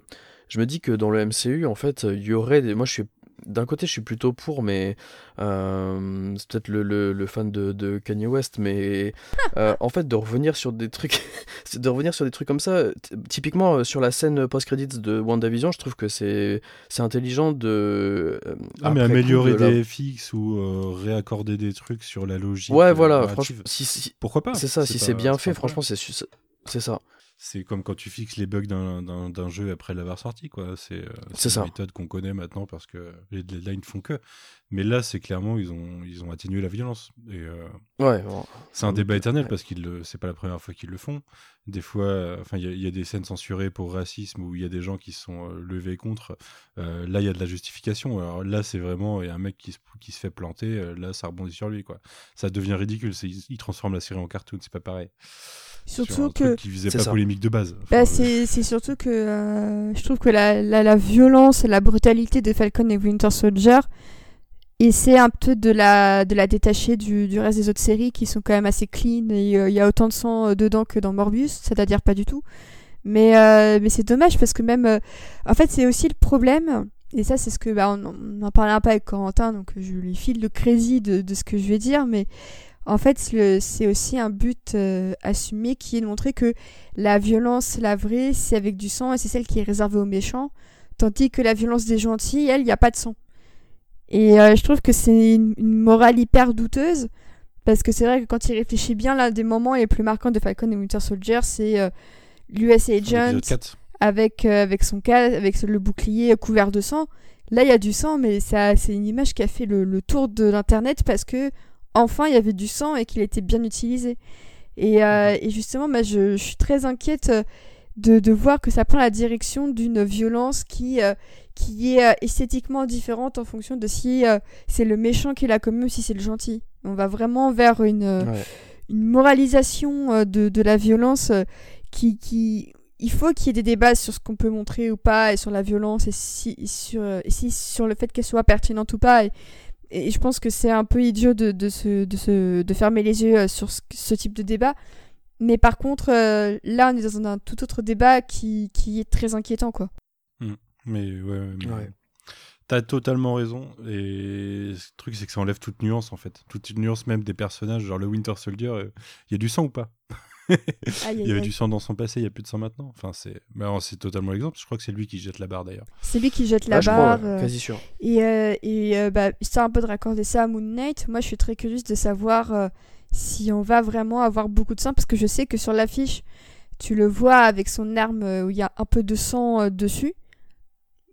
je me dis que dans le MCU, en fait, il y aurait des... Moi, je suis... D'un côté, je suis plutôt pour, mais euh, c'est peut-être le, le- le fan de, de Kanye West, mais *laughs* euh, en fait, de revenir sur des trucs, c'est *laughs* de revenir sur des trucs comme ça. Typiquement, euh, sur la scène post-credits de WandaVision, je trouve que c'est c'est intelligent de. euh, Ah, mais améliorer de la- des FX ou euh, réaccorder des trucs sur la logique. Ouais, voilà, franchement, si, si- Pourquoi pas? C'est ça, si c'est bien fait, franchement, c'est c'est ça. C'est comme quand tu fixes les bugs d'un- jeu après l'avoir sorti, quoi. C'est euh, une ça. méthode qu'on connaît maintenant parce que les deadlines font que. Mais là, c'est clairement, ils ont, ils ont atténué la violence. Et euh, Ouais, bon, c'est un débat éternel ouais. parce que c'est pas la première fois qu'ils le font. Des fois, euh, enfin, il y, a- il y a des scènes censurées pour racisme où il y a des gens qui sont euh, levés contre. Euh, là, il y a de la justification. Alors là, c'est vraiment il y a un mec qui se, qui se fait planter. euh, là, ça rebondit sur lui, quoi. Ça devient ridicule. ils transforment la série en cartoon. C'est pas pareil. Sur Surtout un que. truc qui visait C'est pas ça. polémique de base. Enfin, Bah, euh, c'est c'est surtout que euh, je trouve que la, la, la violence et la brutalité de Falcon et Winter Soldier essaie un peu de la, de la détacher du, du reste des autres séries qui sont quand même assez clean et euh, il y a autant de sang euh, dedans que dans Morbius, c'est-à-dire pas du tout. Mais, euh, mais c'est dommage parce que même. euh, en fait, c'est aussi le problème, et ça, c'est ce que. Bah, on, on en parlait un peu avec Corentin, donc je lui file le crédit de, de ce que je vais dire, mais en fait, c'est aussi un but euh, assumé qui est de montrer que la violence, la vraie, c'est avec du sang et c'est celle qui est réservée aux méchants, tandis que la violence des gentils, elle, il n'y a pas de sang. Et euh, je trouve que c'est une, une morale hyper douteuse, parce que c'est vrai que quand il réfléchit bien, l'un des moments les plus marquants de Falcon et Winter Soldier, c'est euh, l'US Agent l'épisode 4. avec, euh, avec son cas, avec le bouclier couvert de sang. Là, il y a du sang, mais c'est une image qui a fait le, le tour de l'internet parce que enfin, il y avait du sang et qu'il était bien utilisé. Et, euh, et justement, bah, je, je suis très inquiète euh, de, de voir que ça prend la direction d'une violence qui, euh, qui est esthétiquement différente en fonction de si euh, c'est le méchant qui comme eux ou si c'est le gentil. On va vraiment vers une, Ouais. une moralisation de, de la violence qui, qui... Il faut qu'il y ait des débats sur ce qu'on peut montrer ou pas et sur la violence et, si, et sur, et si, sur le fait qu'elle soit pertinente ou pas. Et, et je pense que c'est un peu idiot de, de, se, de, se, de fermer les yeux euh, sur ce, ce type de débat. Mais par contre, euh, là, on est dans un tout autre débat qui, qui est très inquiétant, quoi. Mais ouais, mais Ouais. T'as totalement raison. Et le truc, c'est que ça enlève toute nuance, en fait. Toute une nuance même des personnages. Genre le Winter Soldier, euh, il y a du sang ou pas? Il y avait du sang dans son passé, il n'y a plus de sang maintenant. Enfin, c'est c'est totalement l'exemple. Je crois que c'est lui qui jette la barre d'ailleurs. C'est lui qui jette la Ah, crois, barre. ouais, euh, quasi sûr. Et, euh, et euh, bah, histoire un peu de raccorder ça à Moon Knight, moi je suis très curieuse de savoir euh, si on va vraiment avoir beaucoup de sang, parce que je sais que sur l'affiche, tu le vois avec son arme où il y a un peu de sang euh, dessus.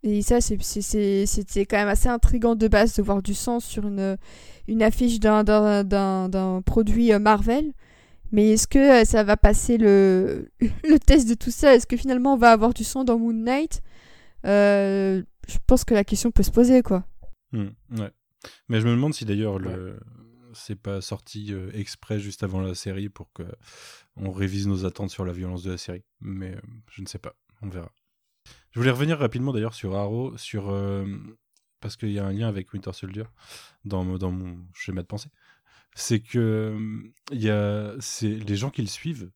Et ça, c'est- c'est- c'est- c'était quand même assez intriguant de base de voir du sang sur une, une affiche d'un- d'un d'un- d'un produit euh, Marvel. Mais est-ce que euh, ça va passer le, *laughs* le test de tout ça? Est-ce que finalement on va avoir du sang dans Moon Knight? Euh, Je pense que la question peut se poser, quoi. Hmm, ouais. Mais je me demande si d'ailleurs le c'est pas sorti euh, exprès juste avant la série pour que on révise nos attentes sur la violence de la série. Mais je ne sais pas, on verra. Je voulais revenir rapidement d'ailleurs sur Arrow, sur euh, parce qu'il y a un lien avec Winter Soldier dans, dans mon schéma de pensée. C'est que il y a c'est les gens qui le suivent.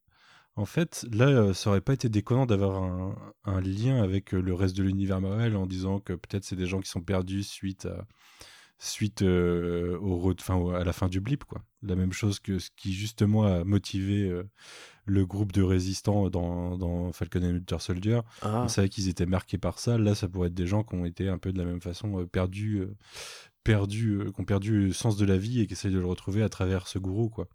En fait, là, ça aurait pas été déconnant d'avoir un, un lien avec le reste de l'univers Marvel en disant que peut-être c'est des gens qui sont perdus suite à suite euh, au, au- à la fin du blip quoi. La même chose que ce qui justement a motivé euh, le groupe de résistants dans, dans Falcon and Winter Soldier. Ah, On savait qu'ils étaient marqués par ça. Là, ça pourrait être des gens qui ont été un peu de la même façon euh, perdus, perdus, euh, qui ont perdu le sens de la vie et qui essayent de le retrouver à travers ce gourou, quoi.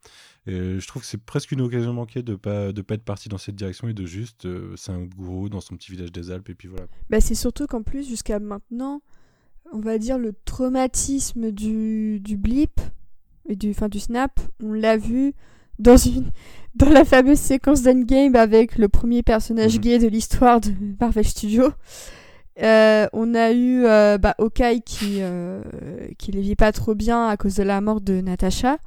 Et euh, je trouve que c'est presque une occasion manquée de pas de pas être parti dans cette direction et de juste, euh, c'est un gourou dans son petit village des Alpes et puis voilà. Bah, c'est surtout qu'en plus, jusqu'à maintenant, on va dire le traumatisme du, du blip et du, enfin, du snap, on l'a vu dans, une, *laughs* dans la fameuse séquence d'Endgame avec le premier personnage Mhm. gay de l'histoire de Marvel Studios. Euh, on a eu euh, bah, Hawkeye qui, euh, qui les vit pas trop bien à cause de la mort de Natasha.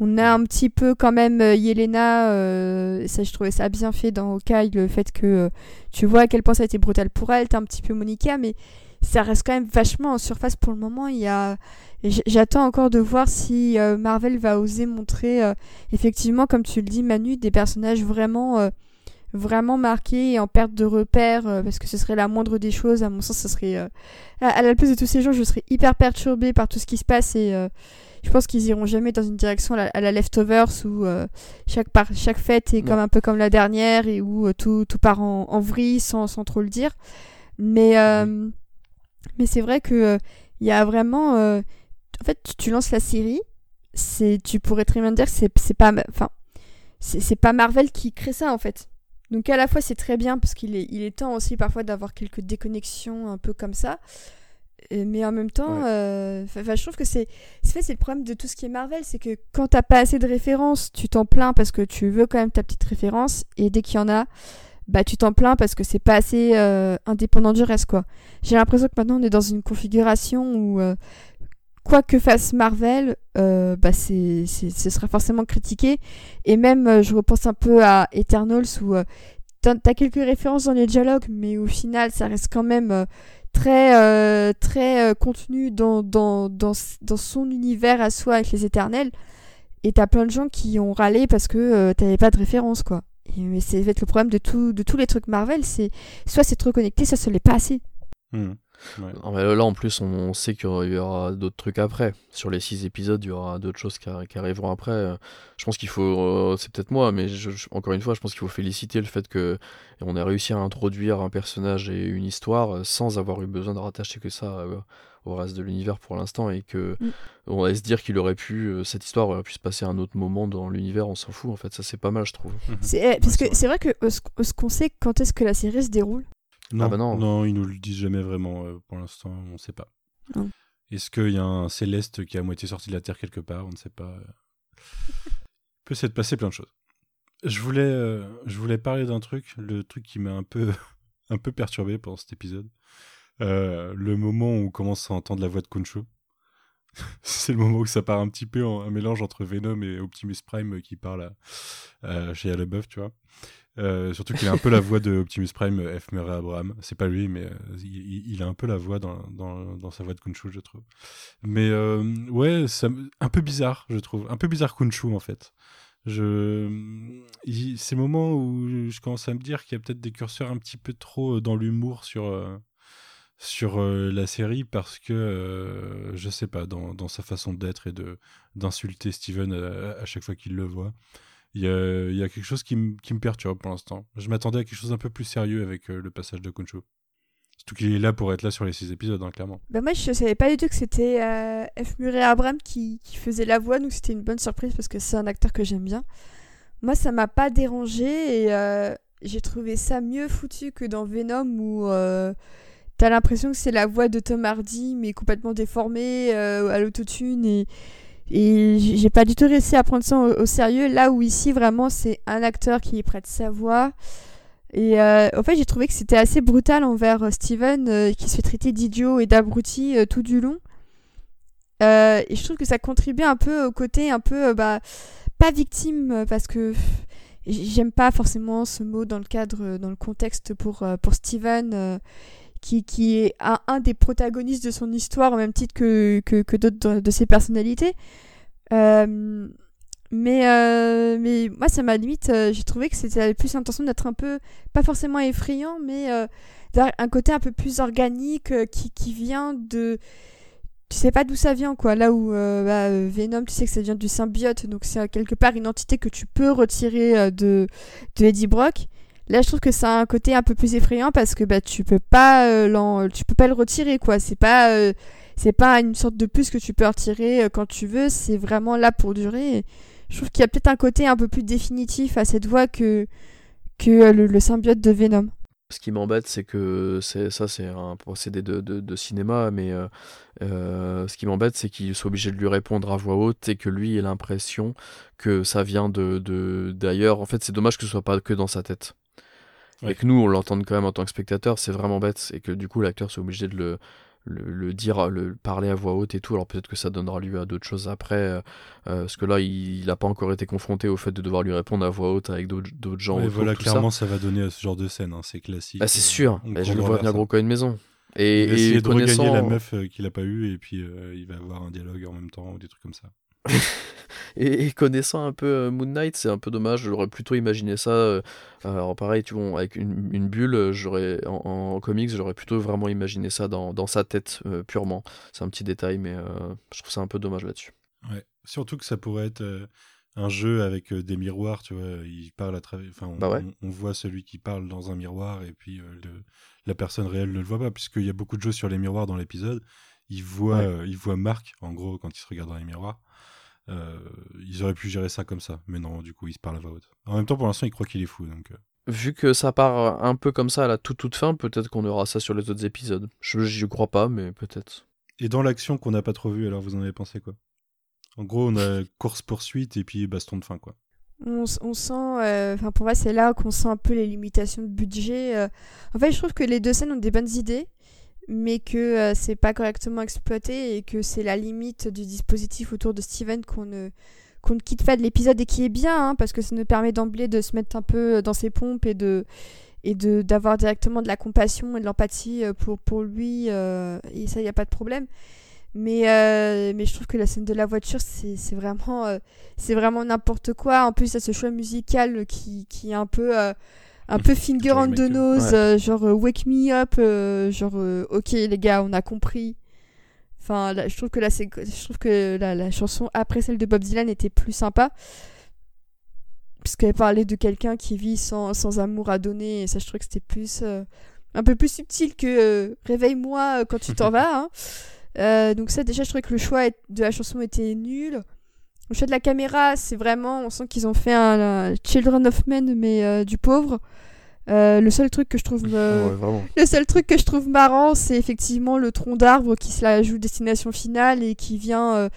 On a un petit peu quand même euh, Yelena, euh, ça je trouvais ça bien fait dans Hawkeye, le fait que tu vois à quel point ça a été brutal pour elle, t'as un petit peu Monica, mais ça reste quand même vachement en surface pour le moment. Il y a... J'attends encore de voir si Marvel va oser montrer, effectivement, comme tu le dis Manu, des personnages vraiment, vraiment marqués et en perte de repère, euh, parce que ce serait la moindre des choses. À mon sens, ce serait... euh, à, la place de tous ces gens, je serais hyper perturbée par tout ce qui se passe et... euh, je pense qu'ils iront jamais dans une direction à la, à la Leftovers où euh, chaque, par, chaque fête est comme un peu comme la dernière et où euh, tout, tout part en, en vrille sans, sans trop le dire. Mais, euh, mais c'est vrai que euh, il y a vraiment. euh, en fait, tu, tu lances la série, c'est, tu pourrais très bien dire que c'est, c'est pas, enfin, c'est, c'est pas Marvel qui crée ça en fait. Donc à la fois c'est très bien parce qu'il est, il est temps aussi parfois d'avoir quelques déconnexions un peu comme ça. Et- mais en même temps, Ouais. euh, 'fin- 'fin, je trouve que c'est, c'est le problème de tout ce qui est Marvel, c'est que quand t'as pas assez de références, tu t'en plains parce que tu veux quand même ta petite référence, et dès qu'il y en a, bah tu t'en plains parce que c'est pas assez euh, indépendant du reste quoi. J'ai l'impression que maintenant on est dans une configuration où euh, quoi que fasse Marvel, euh, bah c'est, ce sera forcément critiqué. Et même, euh, je repense un peu à Eternals où euh, t'as, quelques références dans les dialogues, mais au final, ça reste quand même très, très contenu dans, dans, dans, dans son univers à soi avec les Éternels. Et t'as plein de gens qui ont râlé parce que euh, t'avais pas de référence, quoi. Mais c'est le problème de, tout, de tous les trucs Marvel, c'est soit c'est trop connecté, soit ce l'est pas assez. Hmm. Ouais. Non, mais là, en plus, on sait qu'il y aura- d'autres trucs après. Sur les six épisodes, il y aura d'autres choses qui, arri- qui arriveront après. Euh, Je pense qu'il faut, euh, c'est peut-être moi, mais je- je- encore une fois, je pense qu'il faut féliciter le fait que on a réussi à introduire un personnage et une histoire euh, sans avoir eu besoin de rattacher que ça euh, au reste de l'univers pour l'instant, et que Mm. on va se dire qu'il aurait pu, euh, cette histoire aurait pu se passer à un autre moment dans l'univers. On s'en fout, en fait. Ça, c'est pas mal, je trouve. Mhm. C'est, eh, parce Ouais, c'est que c'est vrai que euh, ce qu'on sait quand est-ce que la série se déroule? Non, Ah bah non. non, ils nous le disent jamais vraiment. euh, pour l'instant, on ne sait pas. Est-ce qu'il y a un céleste qui est à moitié sorti de la Terre quelque part? On ne sait pas. Il peut s'être passé plein de choses. Je voulais, euh, je voulais parler d'un truc, le truc qui m'a un peu, *laughs* un peu perturbé pendant cet épisode. Euh, le moment où on commence à entendre la voix de Khonshu. *laughs* C'est le moment où ça part un petit peu en un mélange entre Venom et Optimus Prime qui parle à, à Shia LaBeouf, tu vois. Euh, surtout qu'il a un peu la voix de Optimus Prime, euh, F. Murray Abraham. C'est pas lui, mais euh, il, a un peu la voix dans, dans, sa voix de Kunshu, je trouve. Mais ouais, un peu bizarre, je trouve. Un peu bizarre Kunshu, en fait. Je, il- ces moments où je commence à me dire qu'il y a peut-être des curseurs un petit peu trop dans l'humour sur, sur la série parce que, je sais pas, dans, dans sa façon d'être et d'insulter Steven à chaque fois qu'il le voit. Il y a, quelque chose qui, me- perturbe pour l'instant. Je m'attendais à quelque chose un peu plus sérieux avec euh, le passage de Kunshu. Surtout qu'il est là pour être là sur les six épisodes, hein, clairement. Bah moi je savais pas du tout que c'était euh, F. Murray Abraham qui, faisait la voix, donc c'était une bonne surprise parce que c'est un acteur que j'aime bien. Moi ça m'a pas dérangé et euh, j'ai trouvé ça mieux foutu que dans Venom où t'as l'impression que c'est la voix de Tom Hardy, mais complètement déformée à l'autotune et et j'ai pas du tout réussi à prendre ça au, sérieux. Là où ici, vraiment, c'est un acteur qui prête sa voix. Et euh, en fait, j'ai trouvé que c'était assez brutal envers euh, Steven, euh, qui se fait traiter d'idiot et d'abruti tout du long. et je trouve que ça contribue un peu au côté un peu, bah, pas victime, parce que j'aime pas forcément ce mot dans le cadre, dans le contexte pour, pour Steven qui, qui est un, des protagonistes de son histoire au même titre que, que, que d'autres de, ses personnalités. Euh, mais, euh, mais moi, ça m'a limite, euh, j'ai trouvé que c'était plus l'intention d'être un peu, pas forcément effrayant, mais un côté un peu plus organique qui, qui vient de. Tu sais pas d'où ça vient, quoi. Là où bah, Venom, tu sais que ça vient du symbiote, donc c'est quelque part une entité que tu peux retirer de, de Eddie Brock. Là, je trouve que a un côté un peu plus effrayant parce que bah tu peux pas euh, tu peux pas le retirer quoi. C'est pas euh, c'est pas une sorte de puce que tu peux retirer euh, quand tu veux. C'est vraiment là pour durer. je trouve qu'il y a peut-être un côté un peu plus définitif à cette voix que que le, symbiote de Venom. Ce qui m'embête, c'est que c'est ça, c'est un procédé de, de, cinéma, mais ce qui m'embête, c'est qu'il soit obligé de lui répondre à voix haute et que lui ait l'impression que ça vient de d'ailleurs. En fait, c'est dommage que ce soit pas que dans sa tête. Et que nous, on l'entende quand même en tant que spectateur, c'est vraiment bête. Et que du coup, l'acteur soit obligé de le, le, dire, le parler à voix haute et tout. Alors peut-être que ça donnera lieu à d'autres choses après. Euh, euh, parce que là, il n'a pas encore été confronté au fait de devoir lui répondre à voix haute avec d'autres gens. Et voilà, clairement, ça. va donner à ce genre de scène. Hein, c'est classique. Bah, c'est sûr. je le vois venir gros comme une maison. Et, il va essayer de regagner la meuf euh, qu'il n'a pas eu et puis il va avoir un dialogue en même temps ou des trucs comme ça. *laughs* et, connaissant un peu euh, Moon Knight, c'est un peu dommage. J'aurais plutôt imaginé ça. Euh, alors pareil, tu vois, avec une, bulle, j'aurais en, comics, j'aurais plutôt vraiment imaginé ça dans, dans sa tête euh, purement. C'est un petit détail, mais je trouve ça un peu dommage là-dessus. Ouais. Surtout que ça pourrait être un jeu avec des miroirs, tu vois. Il parle à travers. Enfin, bah on, voit celui qui parle dans un miroir et puis la personne réelle ne le voit pas, puisqu'il y a beaucoup de jeux sur les miroirs dans l'épisode. Il voit, il voit Marc, en gros, quand il se regarde dans les miroirs. Euh, ils auraient pu gérer ça comme ça, mais non, du coup, ils se parlent à voix haute. En même temps, pour l'instant, ils croient qu'il est fou, donc. Euh. Vu que ça part un peu comme ça à la toute toute fin, peut-être qu'on aura ça sur les autres épisodes. Je n'y crois pas, mais peut-être. Et dans l'action qu'on n'a pas trop vue, alors vous en avez pensé quoi? En gros, on a *laughs* course-poursuite et puis baston de fin, quoi. On, sent, euh, enfin pour moi c'est là qu'on sent un peu les limitations de budget. En fait, je trouve que les deux scènes ont des bonnes idées, mais que euh, c'est pas correctement exploité et que c'est la limite du dispositif autour de Steven qu'on ne, qu'on ne quitte pas de l'épisode et qui est bien, hein, parce que ça nous permet d'emblée de se mettre un peu dans ses pompes et de et de d'avoir directement de la compassion et de l'empathie euh, pour, pour lui, euh, et ça, il n'y a pas de problème. Mais, mais je trouve que la scène de la voiture, c'est vraiment, c'est vraiment n'importe quoi. En plus, il y a ce choix musical qui, qui est un peu un peu finger on the nose, euh, genre euh, wake me up, euh, genre ok les gars, on a compris. Enfin, je trouve que là, c'est, je trouve que la, la, chanson après celle de Bob Dylan était plus sympa. Puisqu'elle parlait de quelqu'un qui vit sans, sans, amour à donner, et ça, je trouve que c'était plus. un peu plus subtil que Réveille-moi quand tu t'en *laughs* vas. Hein. donc, ça, déjà, je trouvais que le choix de la chanson était nul. Le choix de la caméra, c'est vraiment. On sent qu'ils ont fait un, Children of Men, mais du pauvre. Euh, le seul truc que je trouve euh, le seul truc que je trouve marrant c'est effectivement le tronc d'arbre qui se la joue destination finale et qui vient euh,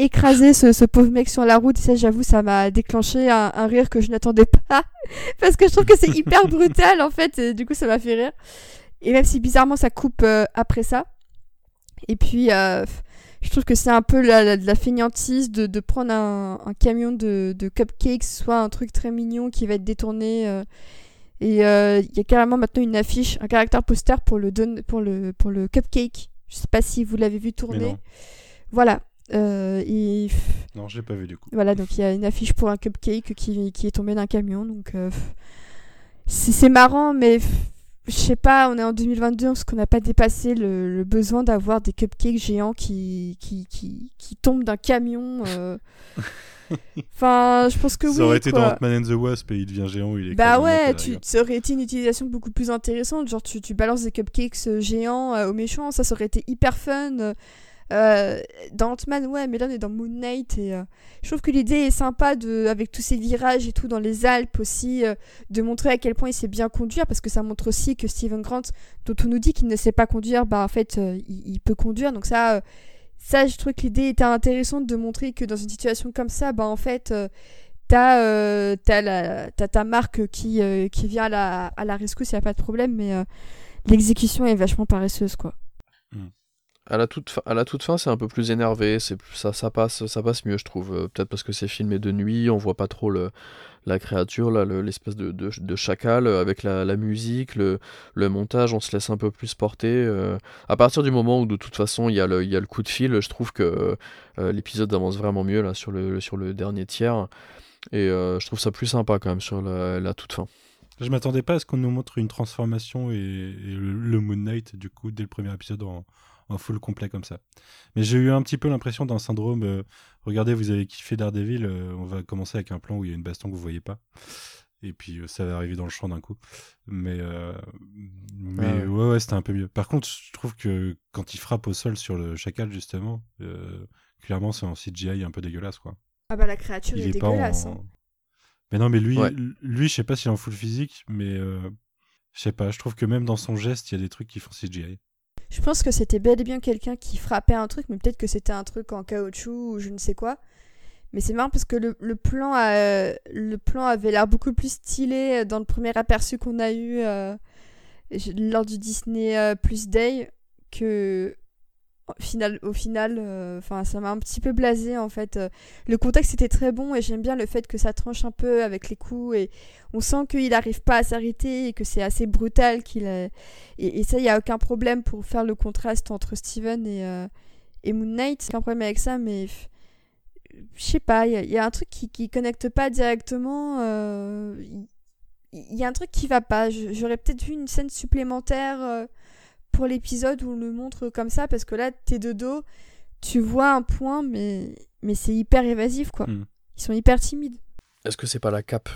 écraser ce, pauvre mec sur la route et ça j'avoue ça m'a déclenché un, rire que je n'attendais pas *laughs* parce que je trouve que c'est hyper *laughs* brutal en fait et du coup ça m'a fait rire et même si bizarrement ça coupe après ça et puis je trouve que c'est un peu la, la, fainéantise de, de prendre un, un camion de, de, cupcakes soit un truc très mignon qui va être détourné et euh, il y a carrément maintenant une affiche, un caractère poster pour le, pour le, pour le cupcake. Je sais pas si vous l'avez vu tourner. Voilà. Euh, et... Non, je l'ai pas vu du coup. Voilà, donc il y a une affiche pour un cupcake qui, qui est tombé d'un camion. Donc euh, c'est marrant, mais je sais pas, on est en 2022, est-ce qu'on n'a pas dépassé le, le besoin d'avoir des cupcakes géants qui, qui, qui, qui tombent d'un camion *laughs* Enfin, je pense que oui. Ça aurait été dans Ant-Man and the Wasp et il devient géant. Il est bah ouais, tu, ça aurait été une utilisation beaucoup plus intéressante. Genre, tu, tu balances des cupcakes euh, géants euh, aux méchants, ça, ça aurait été hyper fun. Euh, dans Ant-Man, ouais, mais là on est dans Moon Knight et euh, je trouve que l'idée est sympa de, avec tous ces virages et tout dans les Alpes aussi, euh, de montrer à quel point il sait bien conduire parce que ça montre aussi que Steven Grant, dont on nous dit qu'il ne sait pas conduire, bah en fait il, il, peut conduire. Donc ça, ça je trouve que l'idée était intéressante de montrer que dans une situation comme ça, bah en fait t'as euh, ta marque qui, qui vient à la, à la rescousse, il n'y a pas de problème, mais l'exécution est vachement paresseuse quoi. À la toute, à la toute fin, c'est un peu plus énervé, c'est ça, ça passe, ça passe mieux, je trouve. Euh, peut-être parce que c'est filmé de nuit, on voit pas trop le, la créature, là, l'espèce de, de, chacal euh, avec la, la musique, le, le, montage, on se laisse un peu plus porter. Euh. à partir du moment où de toute façon il y a le, il y a le coup de fil, je trouve que l'épisode avance vraiment mieux là sur le, sur le dernier tiers, et je trouve ça plus sympa quand même sur la, toute fin. Je m'attendais pas à ce qu'on nous montre une transformation et, le, le, Moon Knight du coup dès le premier épisode en un full complet comme ça. Mais j'ai eu un petit peu l'impression d'un syndrome. Euh, regardez, vous avez kiffé Daredevil, euh, on va commencer avec un plan où il y a une baston que vous voyez pas. Et puis euh, ça va arriver dans le champ d'un coup. Mais, mais ouais, ouais, c'était un peu mieux. Par contre, je trouve que quand il frappe au sol sur le chacal, justement, clairement, c'est un CGI un peu dégueulasse, quoi. Ah bah la créature est, dégueulasse. Hein. Mais non, mais lui, lui je sais pas s'il est en full physique, mais je sais pas, je trouve que même dans son geste, il y a des trucs qui font CGI. Je pense que c'était bel et bien quelqu'un qui frappait un truc, mais peut-être que c'était un truc en caoutchouc ou je ne sais quoi. Mais c'est marrant parce que le, plan, le plan avait l'air beaucoup plus stylé dans le premier aperçu qu'on a eu euh, lors du Disney euh, Plus Day que final, au final euh, enfin ça m'a un petit peu blasé en fait. Euh, le contexte était très bon et j'aime bien le fait que ça tranche un peu avec les coups et on sent qu'il n'arrive pas à s'arrêter et que c'est assez brutal qu'il et, ça il y a aucun problème pour faire le contraste entre Steven et, euh, et Moon Knight. Aucun problème avec ça mais je sais pas, il y, a un truc qui, qui connecte pas directement. Il y, a un truc qui va pas. J'aurais peut-être vu une scène supplémentaire pour l'épisode où on le montre comme ça, parce que là, t'es de dos, tu vois un point, mais, mais c'est hyper évasif, quoi. Hmm. Ils sont hyper timides. Est-ce que c'est pas la cape?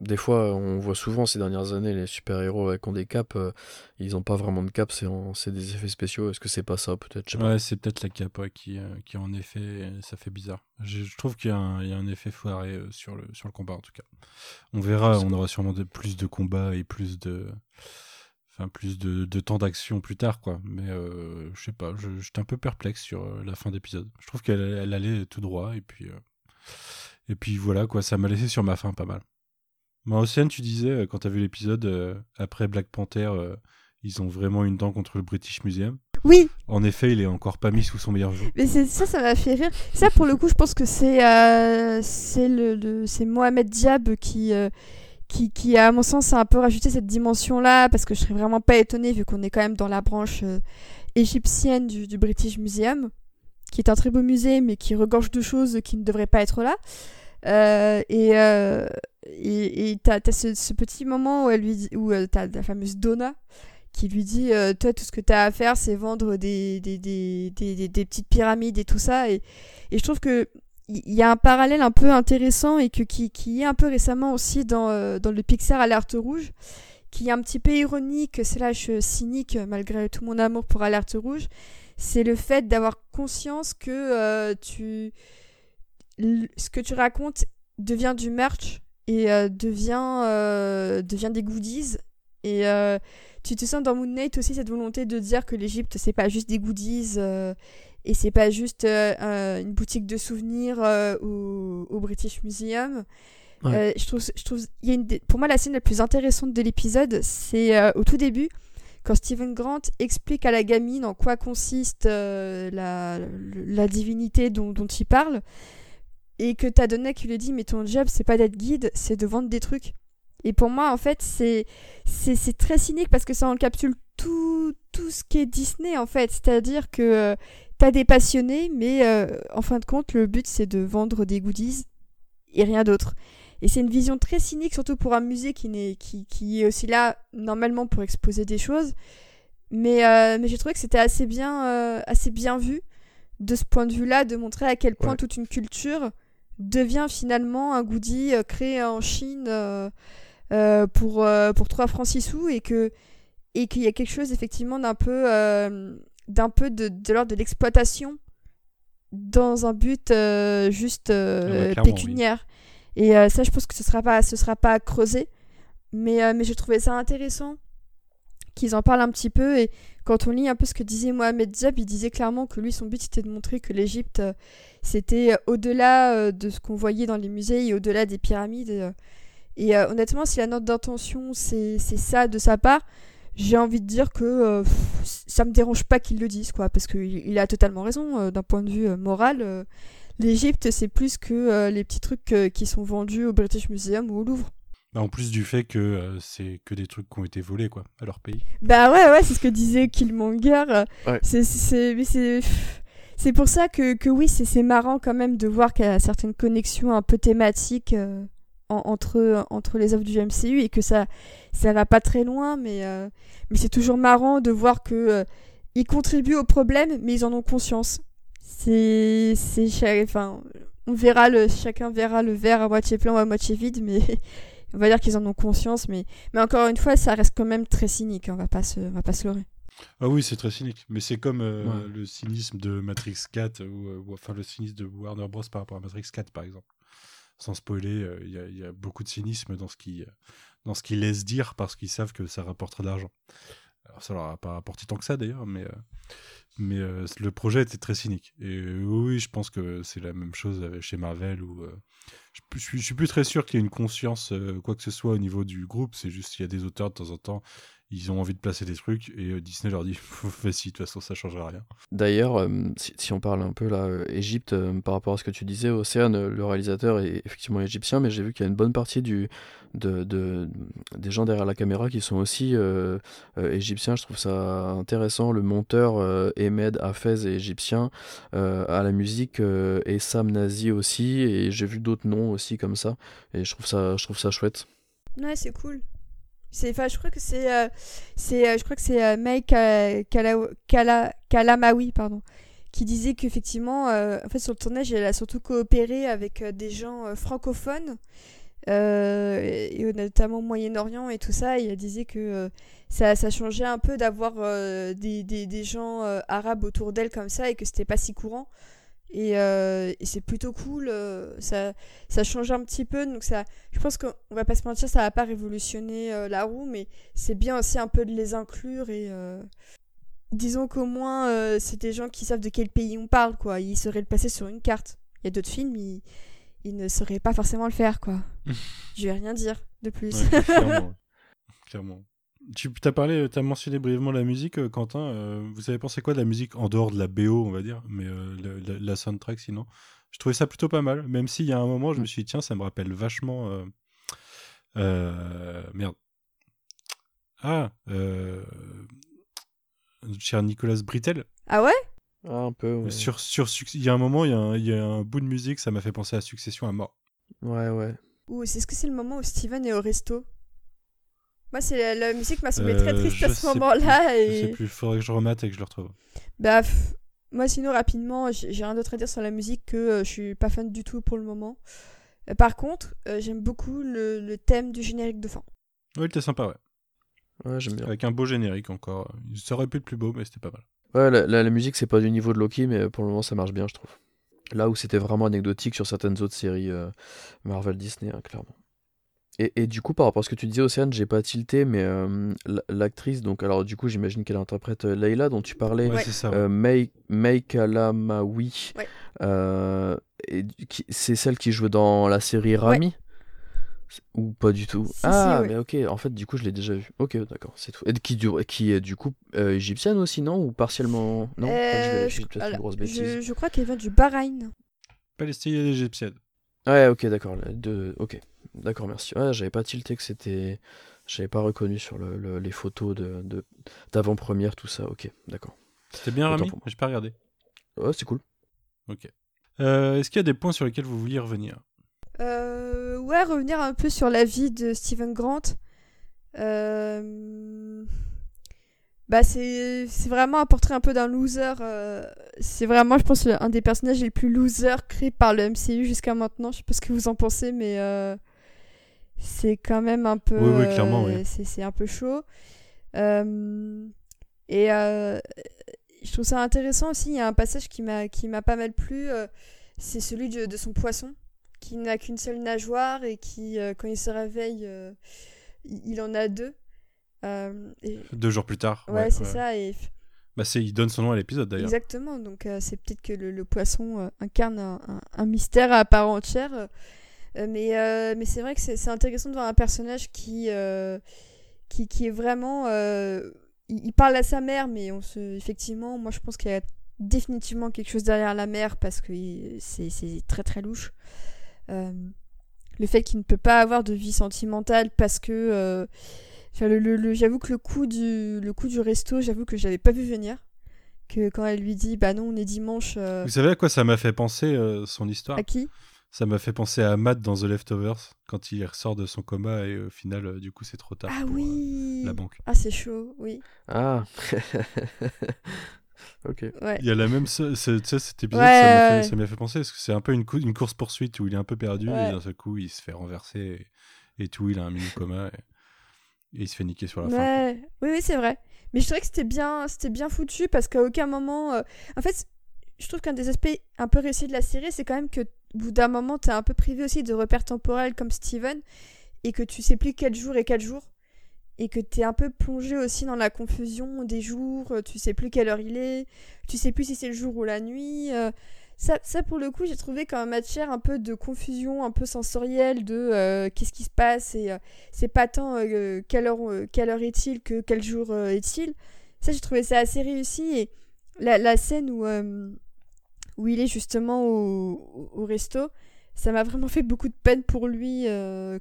Des fois, on voit souvent ces dernières années les super-héros qui ont des capes, euh, ils n'ont pas vraiment de cape, c'est des effets spéciaux. Est-ce que c'est pas ça, peut-être? Ouais, c'est peut-être la cape qui, euh, qui, en effet, ça fait bizarre. Je, trouve qu'il y, y, a un effet foiré euh, sur, le, sur le combat, en tout cas. On verra, on aura sûrement de, plus de combats et plus de plus de, temps d'action plus tard, quoi. Mais euh, je sais pas, j'étais un peu perplexe sur euh, la fin d'épisode. Je trouve qu'elle allait tout droit, et puis, euh, et puis voilà, quoi, ça m'a laissé sur ma fin pas mal. Moi, Océane, tu disais, quand tu as vu l'épisode, après Black Panther, ils ont vraiment une dent contre le British Museum. Oui. En effet, il est encore pas mis sous son meilleur jour. Mais ça, ça m'a fait rire. Ça, pour le coup, je pense que c'est c'est le, c'est Mohamed Diab qui qui, qui, à mon sens, a un peu rajouté cette dimension-là, parce que je serais vraiment pas étonnée, vu qu'on est quand même dans la branche euh, égyptienne du, du, British Museum, qui est un très beau musée, mais qui regorge de choses qui ne devraient pas être là. Euh, et euh, et t'as as ce, petit moment où elle lui où euh, t'as la fameuse Donna qui lui dit euh, toi tout ce que t'as à faire c'est vendre des des, des, des, des, petites pyramides et tout ça et, et je trouve que il y a un parallèle un peu intéressant et que, qui, qui est un peu récemment aussi dans, euh, dans le Pixar Alerte Rouge, qui est un petit peu ironique, slash cynique, malgré tout mon amour pour Alerte Rouge, c'est le fait d'avoir conscience que euh, tu, ce que tu racontes devient du merch et euh, devient, devient des goodies. Et tu te sens dans Moon Knight aussi cette volonté de dire que l'Égypte, c'est pas juste des goodies et c'est pas juste euh, une boutique de souvenirs euh, au, British Museum. Euh, je trouve, je trouve, y a une, pour moi, la scène la plus intéressante de l'épisode, c'est au tout début, quand Stephen Grant explique à la gamine en quoi consiste la, la, divinité dont, dont il parle, et que t'as donné qui lui dit mais ton job c'est pas d'être guide, c'est de vendre des trucs. Et pour moi, en fait, c'est très cynique parce que ça encapsule tout, tout ce qui est Disney, en fait. C'est-à-dire que t'as des passionnés, mais euh, en fin de compte, le but c'est de vendre des goodies et rien d'autre. Et c'est une vision très cynique, surtout pour un musée qui, est, qui, qui est aussi là normalement pour exposer des choses. Mais, euh, mais j'ai trouvé que c'était assez bien, euh, assez bien vu de ce point de vue-là, de montrer à quel point toute une culture devient finalement un goodie créé en Chine pour, pour 3 francs 6 sous et que et qu'il y a quelque chose effectivement d'un peu d'un peu de, de l'ordre de l'exploitation dans un but euh, juste euh, Ah ouais, pécuniaire. Et euh, ça, je pense que ce sera pas, ce sera pas creusé. Mais, mais j'ai trouvé ça intéressant qu'ils en parlent un petit peu. Et quand on lit un peu ce que disait Mohamed Diab, il disait clairement que lui, son but, c'était de montrer que l'Égypte, c'était au-delà de ce qu'on voyait dans les musées et au-delà des pyramides. Et euh, honnêtement, si la note d'intention, c'est ça de sa part, j'ai envie de dire que euh, ça me dérange pas qu'ils le disent, quoi. Parce qu'il il a totalement raison, euh, d'un point de vue euh, moral. euh, L'Égypte, c'est plus que euh, les petits trucs euh, qui sont vendus au British Museum ou au Louvre. Bah, en plus du fait que euh, c'est que des trucs qui ont été volés quoi, à leur pays. Bah ouais, ouais, c'est ce que disait Killmonger. Ouais. C'est, c'est, mais c'est, c'est pour ça que, que oui, c'est, c'est marrant quand même de voir qu'il y a certaines connexions un peu thématiques euh, en- entre, entre les œuvres du MCU et que ça, ça va pas très loin, mais, euh, mais c'est toujours marrant de voir que euh, ils contribuent au problème, mais ils en ont conscience. C'est, enfin, on verra le, chacun verra le verre à moitié plein ou à moitié vide, mais *laughs* on va dire qu'ils en ont conscience, mais mais encore une fois, ça reste quand même très cynique, hein, on va pas se, on va pas se leurrer. Ah oui, c'est très cynique, mais c'est comme euh, Ouais. le cynisme de Matrix 4 ou, euh, ou, enfin le cynisme de Warner Bros par rapport à Matrix 4 par exemple. Sans spoiler, euh, il y, a- beaucoup de cynisme dans ce qui ce qu'ils laissent dire parce qu'ils savent que ça rapportera de l'argent. Alors ça leur a pas rapporté tant que ça d'ailleurs, mais euh, mais euh, le projet était très cynique. Et euh, oui, je pense que c'est la même chose chez Marvel où euh, je, suis, suis plus très sûr qu'il y ait une conscience euh, quoi que ce soit au niveau du groupe. C'est juste qu'il y a des auteurs de temps en temps ils ont envie de placer des trucs et euh, Disney leur dit *laughs* vas-y de toute façon ça changera rien D'ailleurs, euh, si, si on parle un peu là, euh, Égypte, euh, par rapport à ce que tu disais, Océane, euh, le réalisateur est effectivement égyptien, mais j'ai vu qu'il y a une bonne partie du, de, de- des gens derrière la caméra qui sont aussi euh, euh, égyptiens. Je trouve ça intéressant. Le monteur euh, Ahmed Hafez est égyptien. Euh, à la musique, euh, et Sam Nazi aussi. Et j'ai vu d'autres noms aussi comme ça. Et je trouve ça, je trouve ça chouette. Ouais, c'est cool. C'est, enfin, je crois que c'est, euh, c'est, euh, je crois que c'est euh, Mike euh, Kala- Kala- Kalamawi, pardon, qui disait qu'effectivement, en fait, sur le tournage, elle a surtout coopéré avec des gens francophones, et, et notamment Moyen-Orient et tout ça. Et elle disait que ça, ça changeait un peu d'avoir des, des, des gens arabes autour d'elle comme ça et que c'était pas si courant. Et, euh, et c'est plutôt cool, euh, ça, ça change un petit peu, donc ça, je pense qu'on va pas se mentir, ça va pas révolutionner euh, la roue, mais c'est bien aussi un peu de les inclure et disons qu'au moins c'est des gens qui savent de quel pays on parle, quoi. Ils sauraient le passer sur une carte. Il y a d'autres films, ils, ils ne sauraient pas forcément le faire, quoi. *laughs* Je vais rien dire de plus. Ouais, clairement, ouais. *laughs* Clairement. Tu as parlé, tu as mentionné brièvement la musique, euh, Quentin. euh, vous avez pensé quoi de la musique en dehors de la BO, on va dire, mais euh, la, la- la soundtrack sinon? Je trouvais ça plutôt pas mal, même s'il y a un moment, je me suis dit, tiens, ça me rappelle vachement. euh, euh, merde. Ah, euh, cher Nicolas Brittel. ah ouais? Ah, un peu. Ouais, Sur, sur, il y a un moment, il y a un, il y a un bout de musique, ça m'a fait penser à Succession à mort. ouais. ouais. Ou est-ce que c'est le moment où Steven est au resto? Moi, c'est la, la musique m'a semblé très Euh, triste je à ce moment-là. Je sais Et... plus, il faudrait que je remate et que je le retrouve. Bah, pff, moi, sinon, rapidement, j'ai j'ai rien d'autre à dire sur la musique que euh, je suis pas fan du tout pour le moment. Euh, par contre, euh, j'aime beaucoup le, le thème du générique de fin. Oui, il était sympa, ouais. Ouais, j'aime bien. Avec un beau générique encore. Ça aurait pu être plus beau, mais c'était pas mal. Ouais, la, la- la musique, c'est pas du niveau de Loki, mais pour le moment, ça marche bien, je trouve. Là où c'était vraiment anecdotique sur certaines autres séries euh, Marvel Disney, hein, clairement. Et, et du coup, par rapport à ce que tu disais, Océane, j'ai pas tilté, mais euh, l'actrice, donc, alors du coup, j'imagine qu'elle interprète euh, Layla, dont tu parlais, Ouais, ça. ouais. euh, May, May Kalamawi. Ouais. Euh, c'est celle qui joue dans la série Rami? Ou pas du tout? Si, Ah, mais ok, en fait, du coup, je l'ai déjà vu. Ok, d'accord, c'est tout. Et qui, du- qui est du coup euh, égyptienne aussi, non? Ou partiellement Non? Une grosse bêtise. je crois qu'elle vient du Bahreïn. Palestinienne égyptienne. Ouais, ok, d'accord. De... Ok, d'accord, merci. Ouais, j'avais pas tilté que c'était. J'avais pas reconnu sur le, le- les photos de, de- d'avant-première, tout ça. Ok, d'accord. C'était bien, Autant Rami. J'ai pas regardé. Ouais, c'est cool. Ok. Euh, Est-ce qu'il y a des points sur lesquels vous vouliez revenir? Euh, ouais, revenir un peu sur la vie de Steven Grant. Euh, Bah, c'est c'est vraiment un portrait un peu d'un loser. euh, C'est vraiment, je pense, un des personnages les plus losers créés par le MCU jusqu'à maintenant. Je sais pas ce que vous en pensez, mais euh, c'est quand même un peu. Oui, oui, clairement, euh, oui. c'est un peu chaud. Euh, Et je trouve ça intéressant aussi. Il y a un passage qui m'a qui m'a pas mal plu. c'est celui de, de son poisson qui n'a qu'une seule nageoire et qui, quand il se réveille, il, il en a deux. Euh, et- Deux jours plus tard. ouais, c'est ça. Et Bah, c'est, il donne son nom à l'épisode d'ailleurs. exactement. Donc euh, c'est peut-être que le, le poisson euh, incarne un, un- un mystère à part entière. euh, mais mais c'est vrai que c'est intéressant de voir un personnage qui qui, qui est vraiment il, il parle à sa mère mais on se effectivement moi je pense qu'il y a définitivement quelque chose derrière la mère parce que c'est c'est très très louche le fait qu'il ne peut pas avoir de vie sentimentale parce que le, le- le- j'avoue que le coup du le coup du resto j'avoue que j'avais pas vu venir que quand elle lui dit bah non on est dimanche euh, Vous savez à quoi ça m'a fait penser euh, son histoire? À qui? Ça m'a fait penser à Matt dans The Leftovers quand il ressort de son coma et au final, euh, du coup, c'est trop tard ah pour euh, oui la banque. ah c'est chaud oui Ah. *laughs* ok. ouais Il y a la même, tu sais, cet épisode, Ouais, ça m'a fait- fait, penser parce que c'est un peu une, cou- une course poursuite où il est un peu perdu Ouais. et d'un seul coup il se fait renverser et, et tout, il a un mini coma et, et il se fait niquer sur la fin. oui, c'est vrai. Mais je trouvais que c'était bien, c'était bien foutu parce qu'à aucun moment. euh, En fait, je trouve qu'un des aspects un peu réussis de la série, c'est quand même que, au bout d'un moment, t'es un peu privé aussi de repères temporels comme Steven et que tu sais plus quel jour est quel jour. Et que t'es un peu plongé aussi dans la confusion des jours, euh, tu sais plus quelle heure il est, tu sais plus si c'est le jour ou la nuit. euh, ça, ça, pour le coup, j'ai trouvé comme matière un peu de confusion, un peu sensorielle de euh, qu'est-ce qui se passe et euh, c'est pas tant euh, quelle, heure, quelle heure est-il que quel jour est-il. Ça, j'ai trouvé ça assez réussi. Et la, la scène où, où il est justement au, au resto, ça m'a vraiment fait beaucoup de peine pour lui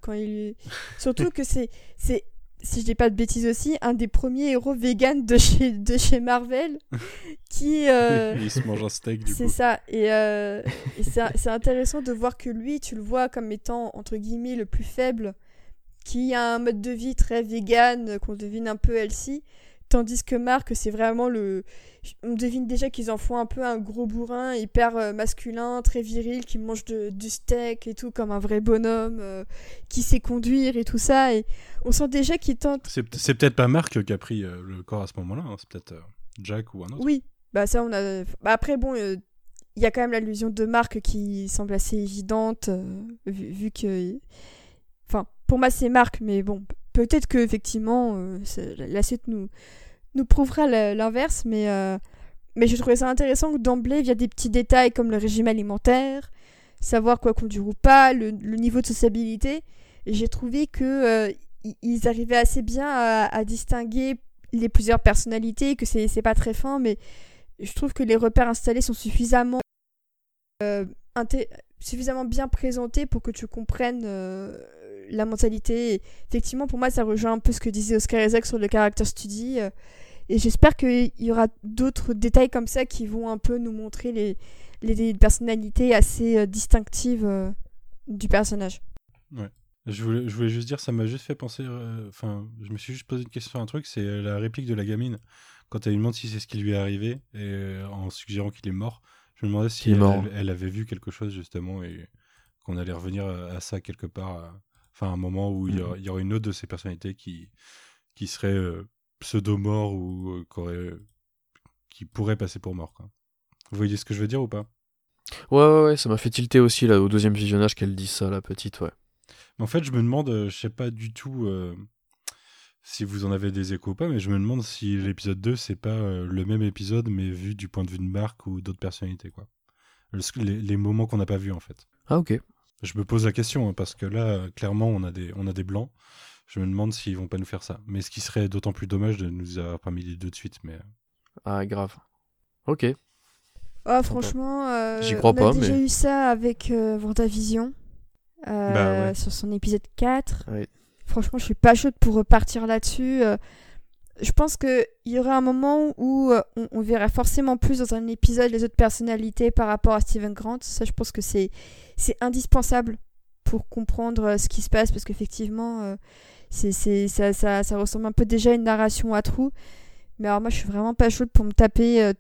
quand il. Surtout que c'est, c'est, si je dis pas de bêtises aussi, un des premiers héros vegan de chez, de chez Marvel *laughs* qui. euh, il se mange un steak du c'est coup. ça. Et, euh, et c'est *laughs* c'est intéressant de voir que lui, tu le vois comme étant, entre guillemets, le plus faible, qui a un mode de vie très vegan, qu'on devine un peu healthy. Tandis que Marc, c'est vraiment le. On devine déjà qu'ils en font un peu un gros bourrin, hyper euh, masculin, très viril, qui mange de- du steak et tout, comme un vrai bonhomme, euh, qui sait conduire et tout ça. Et on sent déjà qu'il tente C'est, peut-être pas Marc qui a pris euh, le corps à ce moment-là, hein, c'est peut-être euh, Jack ou un autre. Oui, bah ça on a. Bah après bon, il y a quand même l'allusion de Marc qui semble assez évidente vu, vu que. Enfin, pour moi c'est Marc, mais bon, peut-être que effectivement euh, la suite nous prouvera l'inverse, mais euh, mais je trouvais ça intéressant que d'emblée via des petits détails comme le régime alimentaire, savoir quoi conduire ou pas, le, niveau de sociabilité, j'ai trouvé que euh, ils arrivaient assez bien à, distinguer les plusieurs personnalités, que c'est c'est pas très fin, mais je trouve que les repères installés sont suffisamment euh, suffisamment bien présentés pour que tu comprennes la mentalité. Et effectivement, pour moi, ça rejoint un peu ce que disait Oscar Isaac sur le character study. euh, et j'espère qu'il y aura d'autres détails comme ça qui vont un peu nous montrer les, les, les personnalités assez euh, distinctives euh, du personnage. Je voulais, je voulais juste dire, ça m'a juste fait penser. euh, Enfin, je me suis juste posé une question sur un truc, c'est la réplique de la gamine. Quand elle lui demande si c'est ce qui lui est arrivé, et euh, en suggérant qu'il est mort, je me demandais si elle, mort. elle- elle avait vu quelque chose justement et qu'on allait revenir à, à ça quelque part. Enfin, un moment où il y, aura, il y aurait une autre de ses personnalités qui, qui serait euh, pseudo-mort ou euh, qui pourrait passer pour mort. Quoi. Vous voyez ce que je veux dire ou pas? Ouais, ouais, ouais, ça m'a fait tilter aussi là au deuxième visionnage qu'elle dit ça, la petite, ouais. Mais en fait, je me demande, euh, je sais pas du tout euh, si vous en avez des échos ou pas, mais je me demande si l'épisode 2, c'est pas euh, le même épisode, mais vu du point de vue de Marc ou d'autres personnalités, quoi. Le- les, les moments qu'on n'a pas vus, en fait. Ah, ok. Je me pose la question, hein, parce que là, clairement, on a, des, on a des blancs. Je me demande s'ils vont pas nous faire ça. Mais ce qui serait d'autant plus dommage de nous avoir pas mis les deux de suite. Mais... euh, Ah, grave. Ok. Oh, franchement, euh, J'y crois on pas, a déjà mais- eu ça avec euh, Vendavision euh, Bah ouais. sur son épisode 4. Ouais. Franchement, je suis pas chaude pour repartir là-dessus. Je pense qu'il y aura un moment où euh, on, on verra forcément plus dans un épisode les autres personnalités par rapport à Steven Grant. Ça, je pense que c'est indispensable pour comprendre euh, ce qui se passe parce qu'effectivement, euh, c'est c'est- ça, ça, ça ressemble un peu déjà à une narration à trous. Mais alors moi, je suis vraiment pas chaude pour me taper.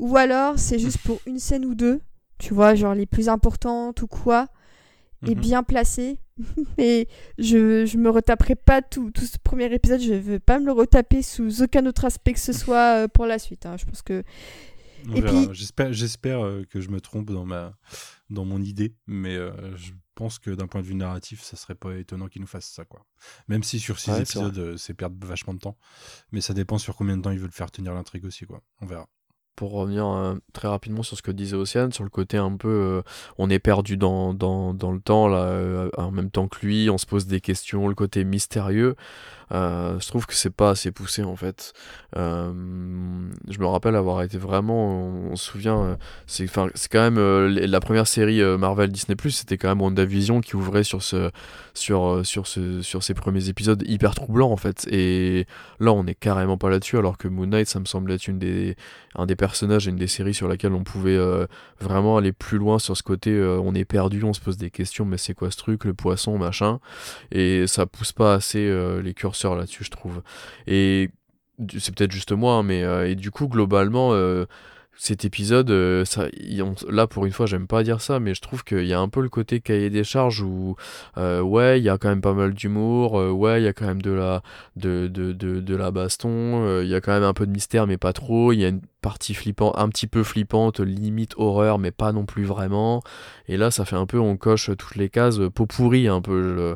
ou alors, c'est juste pour une scène ou deux, tu vois, genre les plus importantes ou quoi, et Mhm. bien placées. *laughs* Mais je, je me retaperai pas tout, tout ce premier épisode. Je vais pas me le retaper sous aucun autre aspect que ce soit euh, pour la suite. hein. Je pense que. On Et verra. puis- J'espère, j'espère euh, que je me trompe dans ma, dans mon idée, mais euh, je pense que d'un point de vue narratif, ça serait pas étonnant qu'ils nous fassent ça, quoi. Même si sur six Ouais, c'est épisodes, c'est perdre vachement de temps, mais ça dépend sur combien de temps ils veulent faire tenir l'intrigue aussi, quoi. On verra. Pour revenir euh, très rapidement sur ce que disait Océane, sur le côté un peu, euh, on est perdu dans, le temps, là, euh, en même temps que lui, on se pose des questions, le côté mystérieux, je trouve que c'est pas assez poussé en fait. Euh, je me rappelle avoir été vraiment, on, se souvient, euh, c'est quand même euh, la première série euh, Marvel Disney c'était quand même WandaVision qui ouvrait sur ce, sur, euh, sur ce, sur ces premiers épisodes hyper troublants en fait. Et là, on est carrément pas là-dessus, alors que Moon Knight, ça me semble être une des, un des personnages et une des séries sur laquelle on pouvait euh, vraiment aller plus loin sur ce côté euh, on est perdu, on se pose des questions, mais c'est quoi ce truc, le poisson, machin. Et ça pousse pas assez euh, les curseurs là-dessus, je trouve. Et c'est peut-être juste moi, hein, mais euh, et du coup, globalement, euh, cet épisode, euh, ça, y- on- là pour une fois, j'aime pas dire ça, mais je trouve qu'il y a un peu le côté cahier des charges où, ouais, il y a quand même pas mal d'humour, ouais, il y a quand même de la, de, de, de, la baston, il y a quand même un peu de mystère, mais pas trop, il y a une partie flippante, un petit peu flippante, limite horreur, mais pas non plus vraiment. Et là, ça fait un peu, on coche toutes les cases, pot pourri un peu. je-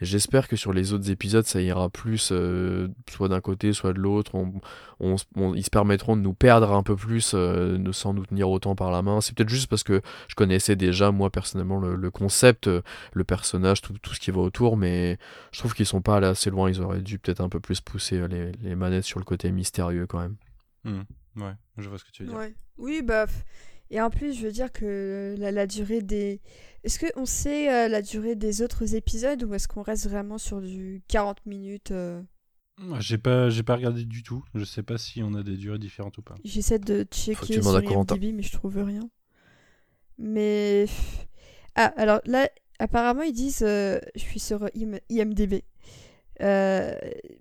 J'espère que sur les autres épisodes, ça ira plus, euh, soit d'un côté, soit de l'autre. On, on, s- on- ils se permettront de nous perdre un peu plus, euh, ne- sans nous tenir autant par la main. C'est peut-être juste parce que je connaissais déjà, moi, personnellement, le, le concept, euh, le personnage, tout, tout ce qui va autour, mais je trouve qu'ils sont pas allés assez loin. Ils auraient dû peut-être un peu plus pousser les, les manettes sur le côté mystérieux quand même. Hmm. Ouais, je vois ce que tu veux dire. Ouais. Oui, bah. Et en plus, je veux dire que la, la durée des. Est-ce qu'on sait euh, la durée des autres épisodes ou est-ce qu'on reste vraiment sur du 40 minutes euh? Moi, J'ai pas, j'ai pas regardé du tout. Je sais pas si on a des durées différentes ou pas. J'essaie de checker sur. IMDb, mais je trouve rien. Mais. Ah, alors là, apparemment, ils disent. euh, je suis sur IM- IMDb. Euh,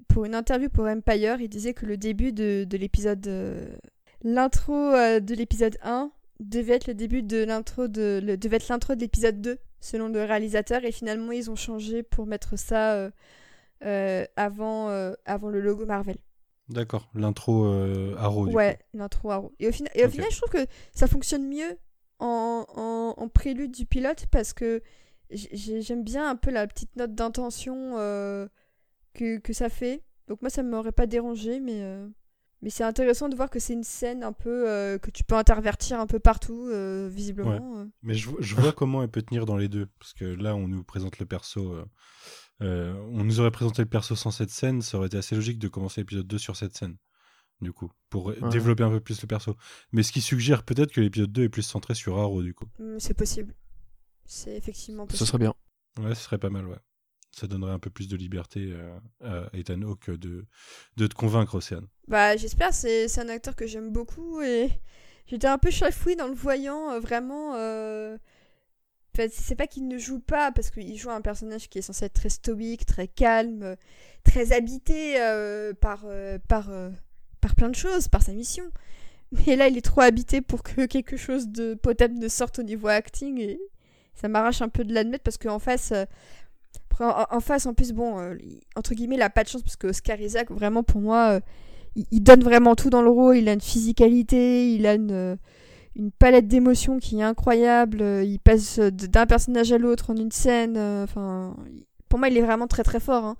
pour une interview pour Empire, il disait que le début de, de l'épisode. euh, L'intro de l'épisode 1 devait être le début de l'intro de. Le, devait être l'intro de l'épisode 2, selon le réalisateur, et finalement, ils ont changé pour mettre ça euh, euh, avant, euh, avant le logo Marvel. D'accord, l'intro Arrow. Ouais, l'intro Arrow. Et au, et au final, je trouve que ça fonctionne mieux en, en, en prélude du pilote parce que j'ai- j'aime bien un peu la petite note d'intention que, que ça fait. Donc moi, ça ne m'aurait pas dérangé, mais, mais c'est intéressant de voir que c'est une scène un peu euh, que tu peux intervertir un peu partout, euh, visiblement. euh. Mais je, je vois comment elle peut tenir dans les deux. Parce que là, on nous présente le perso. euh, euh, on nous aurait présenté le perso sans cette scène. Ça aurait été assez logique de commencer l'épisode 2 sur cette scène. Du coup, pour développer un peu plus le perso. Mais ce qui suggère peut-être que l'épisode 2 est plus centré sur Arrow, du coup. Mm, C'est possible. C'est effectivement Ce possible. serait bien. Ouais, ce serait pas mal, ouais. Ça donnerait un peu plus de liberté euh, à Ethan Hawke de, de te convaincre, Océane. Bah, j'espère, c'est c'est un acteur que j'aime beaucoup et *laughs* j'étais un peu chafouée dans le voyant, euh, vraiment. euh, enfin, c'est pas qu'il ne joue pas, parce qu'il joue un personnage qui est censé être très stoïque, très calme, euh, très habité par, par, par plein de choses, par sa mission. *laughs* Mais là, il est trop habité pour que *laughs* quelque chose de potable ne sorte au niveau acting et ça m'arrache un peu de l'admettre parce qu'en face. En, face, en plus, bon, euh, entre guillemets, il a pas de chance parce que Oscar Isaac, vraiment, pour moi, euh, il, donne vraiment tout dans le rôle. Il a une physicalité, il a une, euh, une palette d'émotions qui est incroyable. Il passe d'un personnage à l'autre en une scène. Enfin, pour moi, il est vraiment très très fort. hein.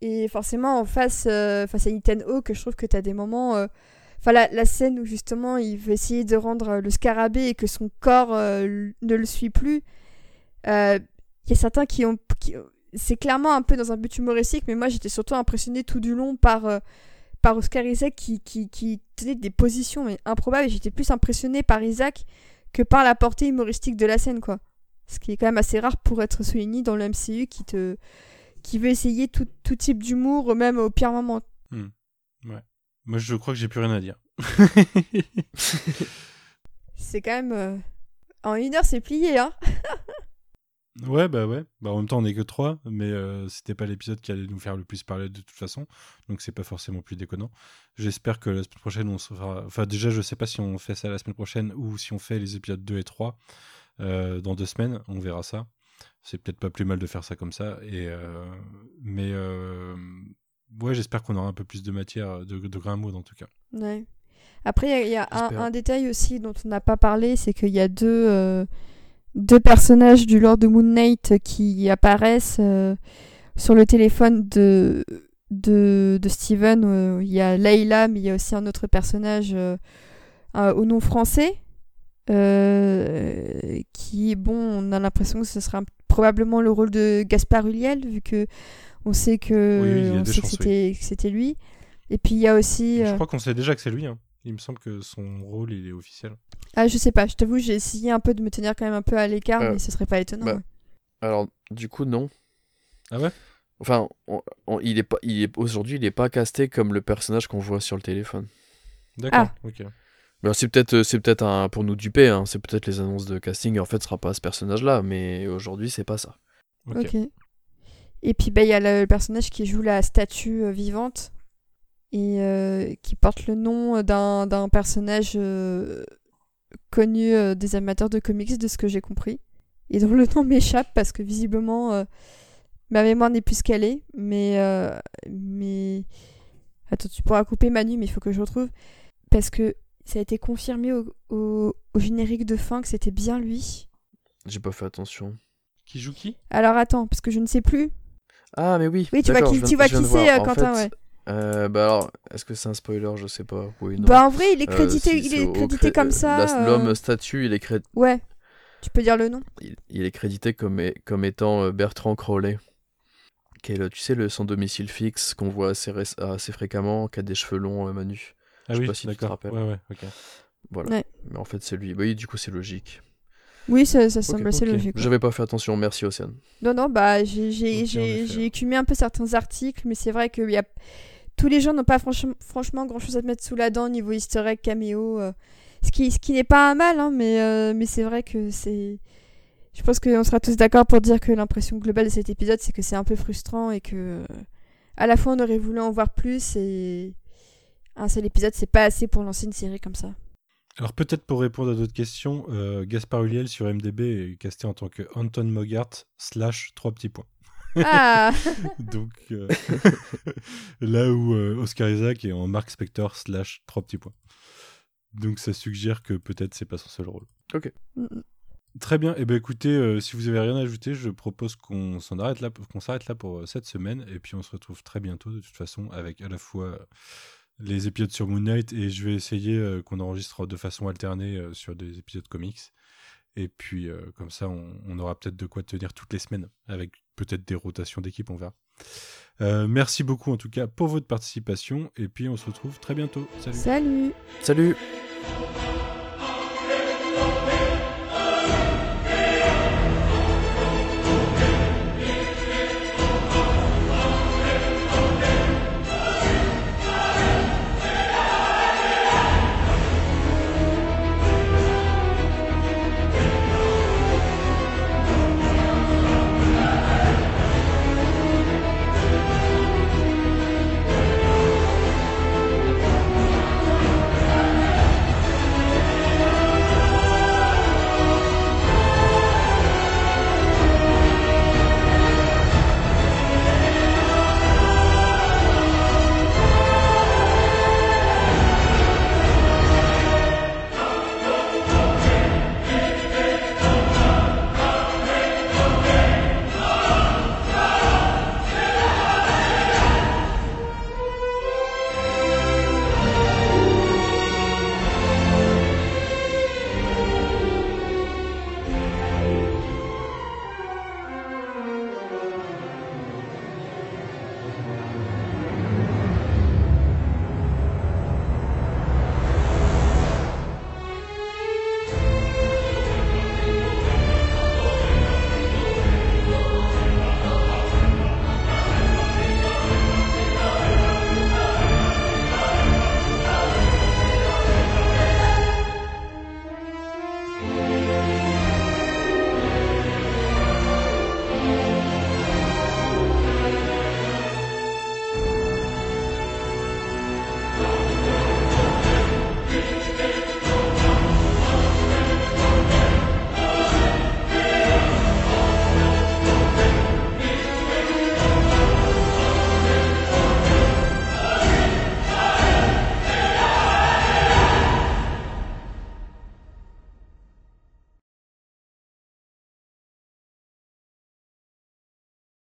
Et forcément, en face, face à Ethan Hawke, je trouve que tu as des moments. Enfin, la, scène où justement il veut essayer de rendre le scarabée et que son corps ne le suit plus. Il y a certains qui ont. qui- c'est clairement un peu dans un but humoristique, mais moi j'étais surtout impressionnée tout du long par, euh, par Oscar Isaac qui, qui, qui tenait des positions mais improbables. Et j'étais plus impressionnée par Isaac que par la portée humoristique de la scène, quoi. Ce qui est quand même assez rare pour être souligné dans le MCU qui, te, qui veut essayer tout, tout type d'humour, même au pire moment. Moi, je crois que j'ai plus rien à dire. *laughs* C'est quand même. euh, En une heure, c'est plié, hein. *laughs* Ouais, bah ouais. Bah, en même temps, on est que trois, mais euh, c'était pas l'épisode qui allait nous faire le plus parler de toute façon, donc c'est pas forcément plus déconnant. J'espère que la semaine prochaine, on sera. Enfin, déjà, je sais pas si on fait ça la semaine prochaine ou si on fait les épisodes 2 et 3 euh, dans deux semaines, on verra ça. c'est peut-être pas plus mal de faire ça comme ça. Et, euh, mais euh, ouais, j'espère qu'on aura un peu plus de matière, de, de grains mots en tout cas. Ouais. Après, il y a, il y a un, détail aussi dont on n'a pas parlé, c'est qu'il y a deux, deux personnages du Lord de Moon Knight qui apparaissent euh, sur le téléphone de, de, de Steven. Euh, Il y a Layla, mais il y a aussi un autre personnage euh, au nom français. qui, bon, on a l'impression que ce sera probablement le rôle de Gaspard Ulliel, vu que on sait que, Oui, on sait chances, c'était que c'était lui. Et puis il y a aussi. Je crois qu'on sait déjà que c'est lui. hein. Il me semble que son rôle il est officiel. Ah, je sais pas, je t'avoue, j'ai essayé un peu de me tenir quand même un peu à l'écart, Euh, mais ce serait pas étonnant. bah, ouais. Alors, du coup, non. Ah ouais? Enfin, on- on- il est pas, il est aujourd'hui, il est pas casté comme le personnage qu'on voit sur le téléphone. D'accord. Ah. Ok. Mais c'est peut-être, c'est peut-être un pour nous duper. hein, C'est peut-être les annonces de casting. En fait, ce sera pas ce personnage-là, mais aujourd'hui, c'est pas ça. Ok. Ok. Et puis, bah, il y a le, le personnage qui joue la statue euh, vivante et euh, qui porte le nom d'un d'un personnage euh, connu euh, des amateurs de comics, de ce que j'ai compris. Et dont le *laughs* nom m'échappe parce que visiblement euh, ma mémoire n'est plus calée. Mais, euh, mais. Attends, tu pourras couper Manu, mais il faut que je retrouve. Parce que ça a été confirmé au, au- au générique de fin que c'était bien lui. J'ai pas fait attention. Qui joue qui? Alors attends, parce que je ne sais plus. Ah, mais oui. Oui, tu vois qui, tu vois qui c'est, euh, En Quentin, fait, ouais. Euh, bah alors, est-ce que c'est un spoiler? Je sais pas. Oui, non. Bah en vrai, il est Euh, crédité, si, il est crédité cré- comme ça. euh, L'homme statue, il est, cré- Ouais. Tu peux dire le nom? Il, il est crédité comme, comme étant Bertrand Crowley. Qui est le, tu sais, le sans domicile fixe qu'on voit assez, ré- assez fréquemment, qui a des cheveux longs, euh, Manu. Ah Je sais oui, pas si tu te rappelles. Ouais, ouais, ok. Voilà. Ouais. Mais en fait, c'est lui. Oui, du coup, c'est logique. Oui, ça, ça semble assez logique. J'avais pas fait attention. Merci, Océane. Non, non, bah j'ai écumé un peu certains articles, mais c'est vrai que y a... tous les gens n'ont pas franchement, grand chose à te mettre sous la dent au niveau easter egg, caméo. euh, Ce qui, n'est pas un mal, hein, mais, euh, mais c'est vrai que c'est. Je pense qu'on sera tous d'accord pour dire que l'impression globale de cet épisode, c'est que c'est un peu frustrant et que. euh, À la fois, on aurait voulu en voir plus et. Un seul épisode, c'est pas assez pour lancer une série comme ça. Alors peut-être pour répondre à d'autres questions, Gaspard Ulliel sur MDB est casté en tant que Anton Mogart slash trois petits points. Ah *laughs* Donc euh, *laughs* là où euh, Oscar Isaac est en Mark Spector slash trois petits points. Donc ça suggère que peut-être c'est pas son seul rôle. Mm. Très bien. Et ben écoutez, euh, si vous avez rien à ajouter, je propose qu'on s'en arrête là, qu'on s'arrête là pour euh, cette semaine, et puis on se retrouve très bientôt de toute façon avec à la fois les épisodes sur Moon Knight et je vais essayer euh, qu'on enregistre de façon alternée euh, sur des épisodes comics. Et puis euh, comme ça, on, on aura peut-être de quoi tenir toutes les semaines avec peut-être des rotations d'équipe, on verra. Euh, merci beaucoup en tout cas pour votre participation et puis on se retrouve très bientôt. Salut. Salut Salut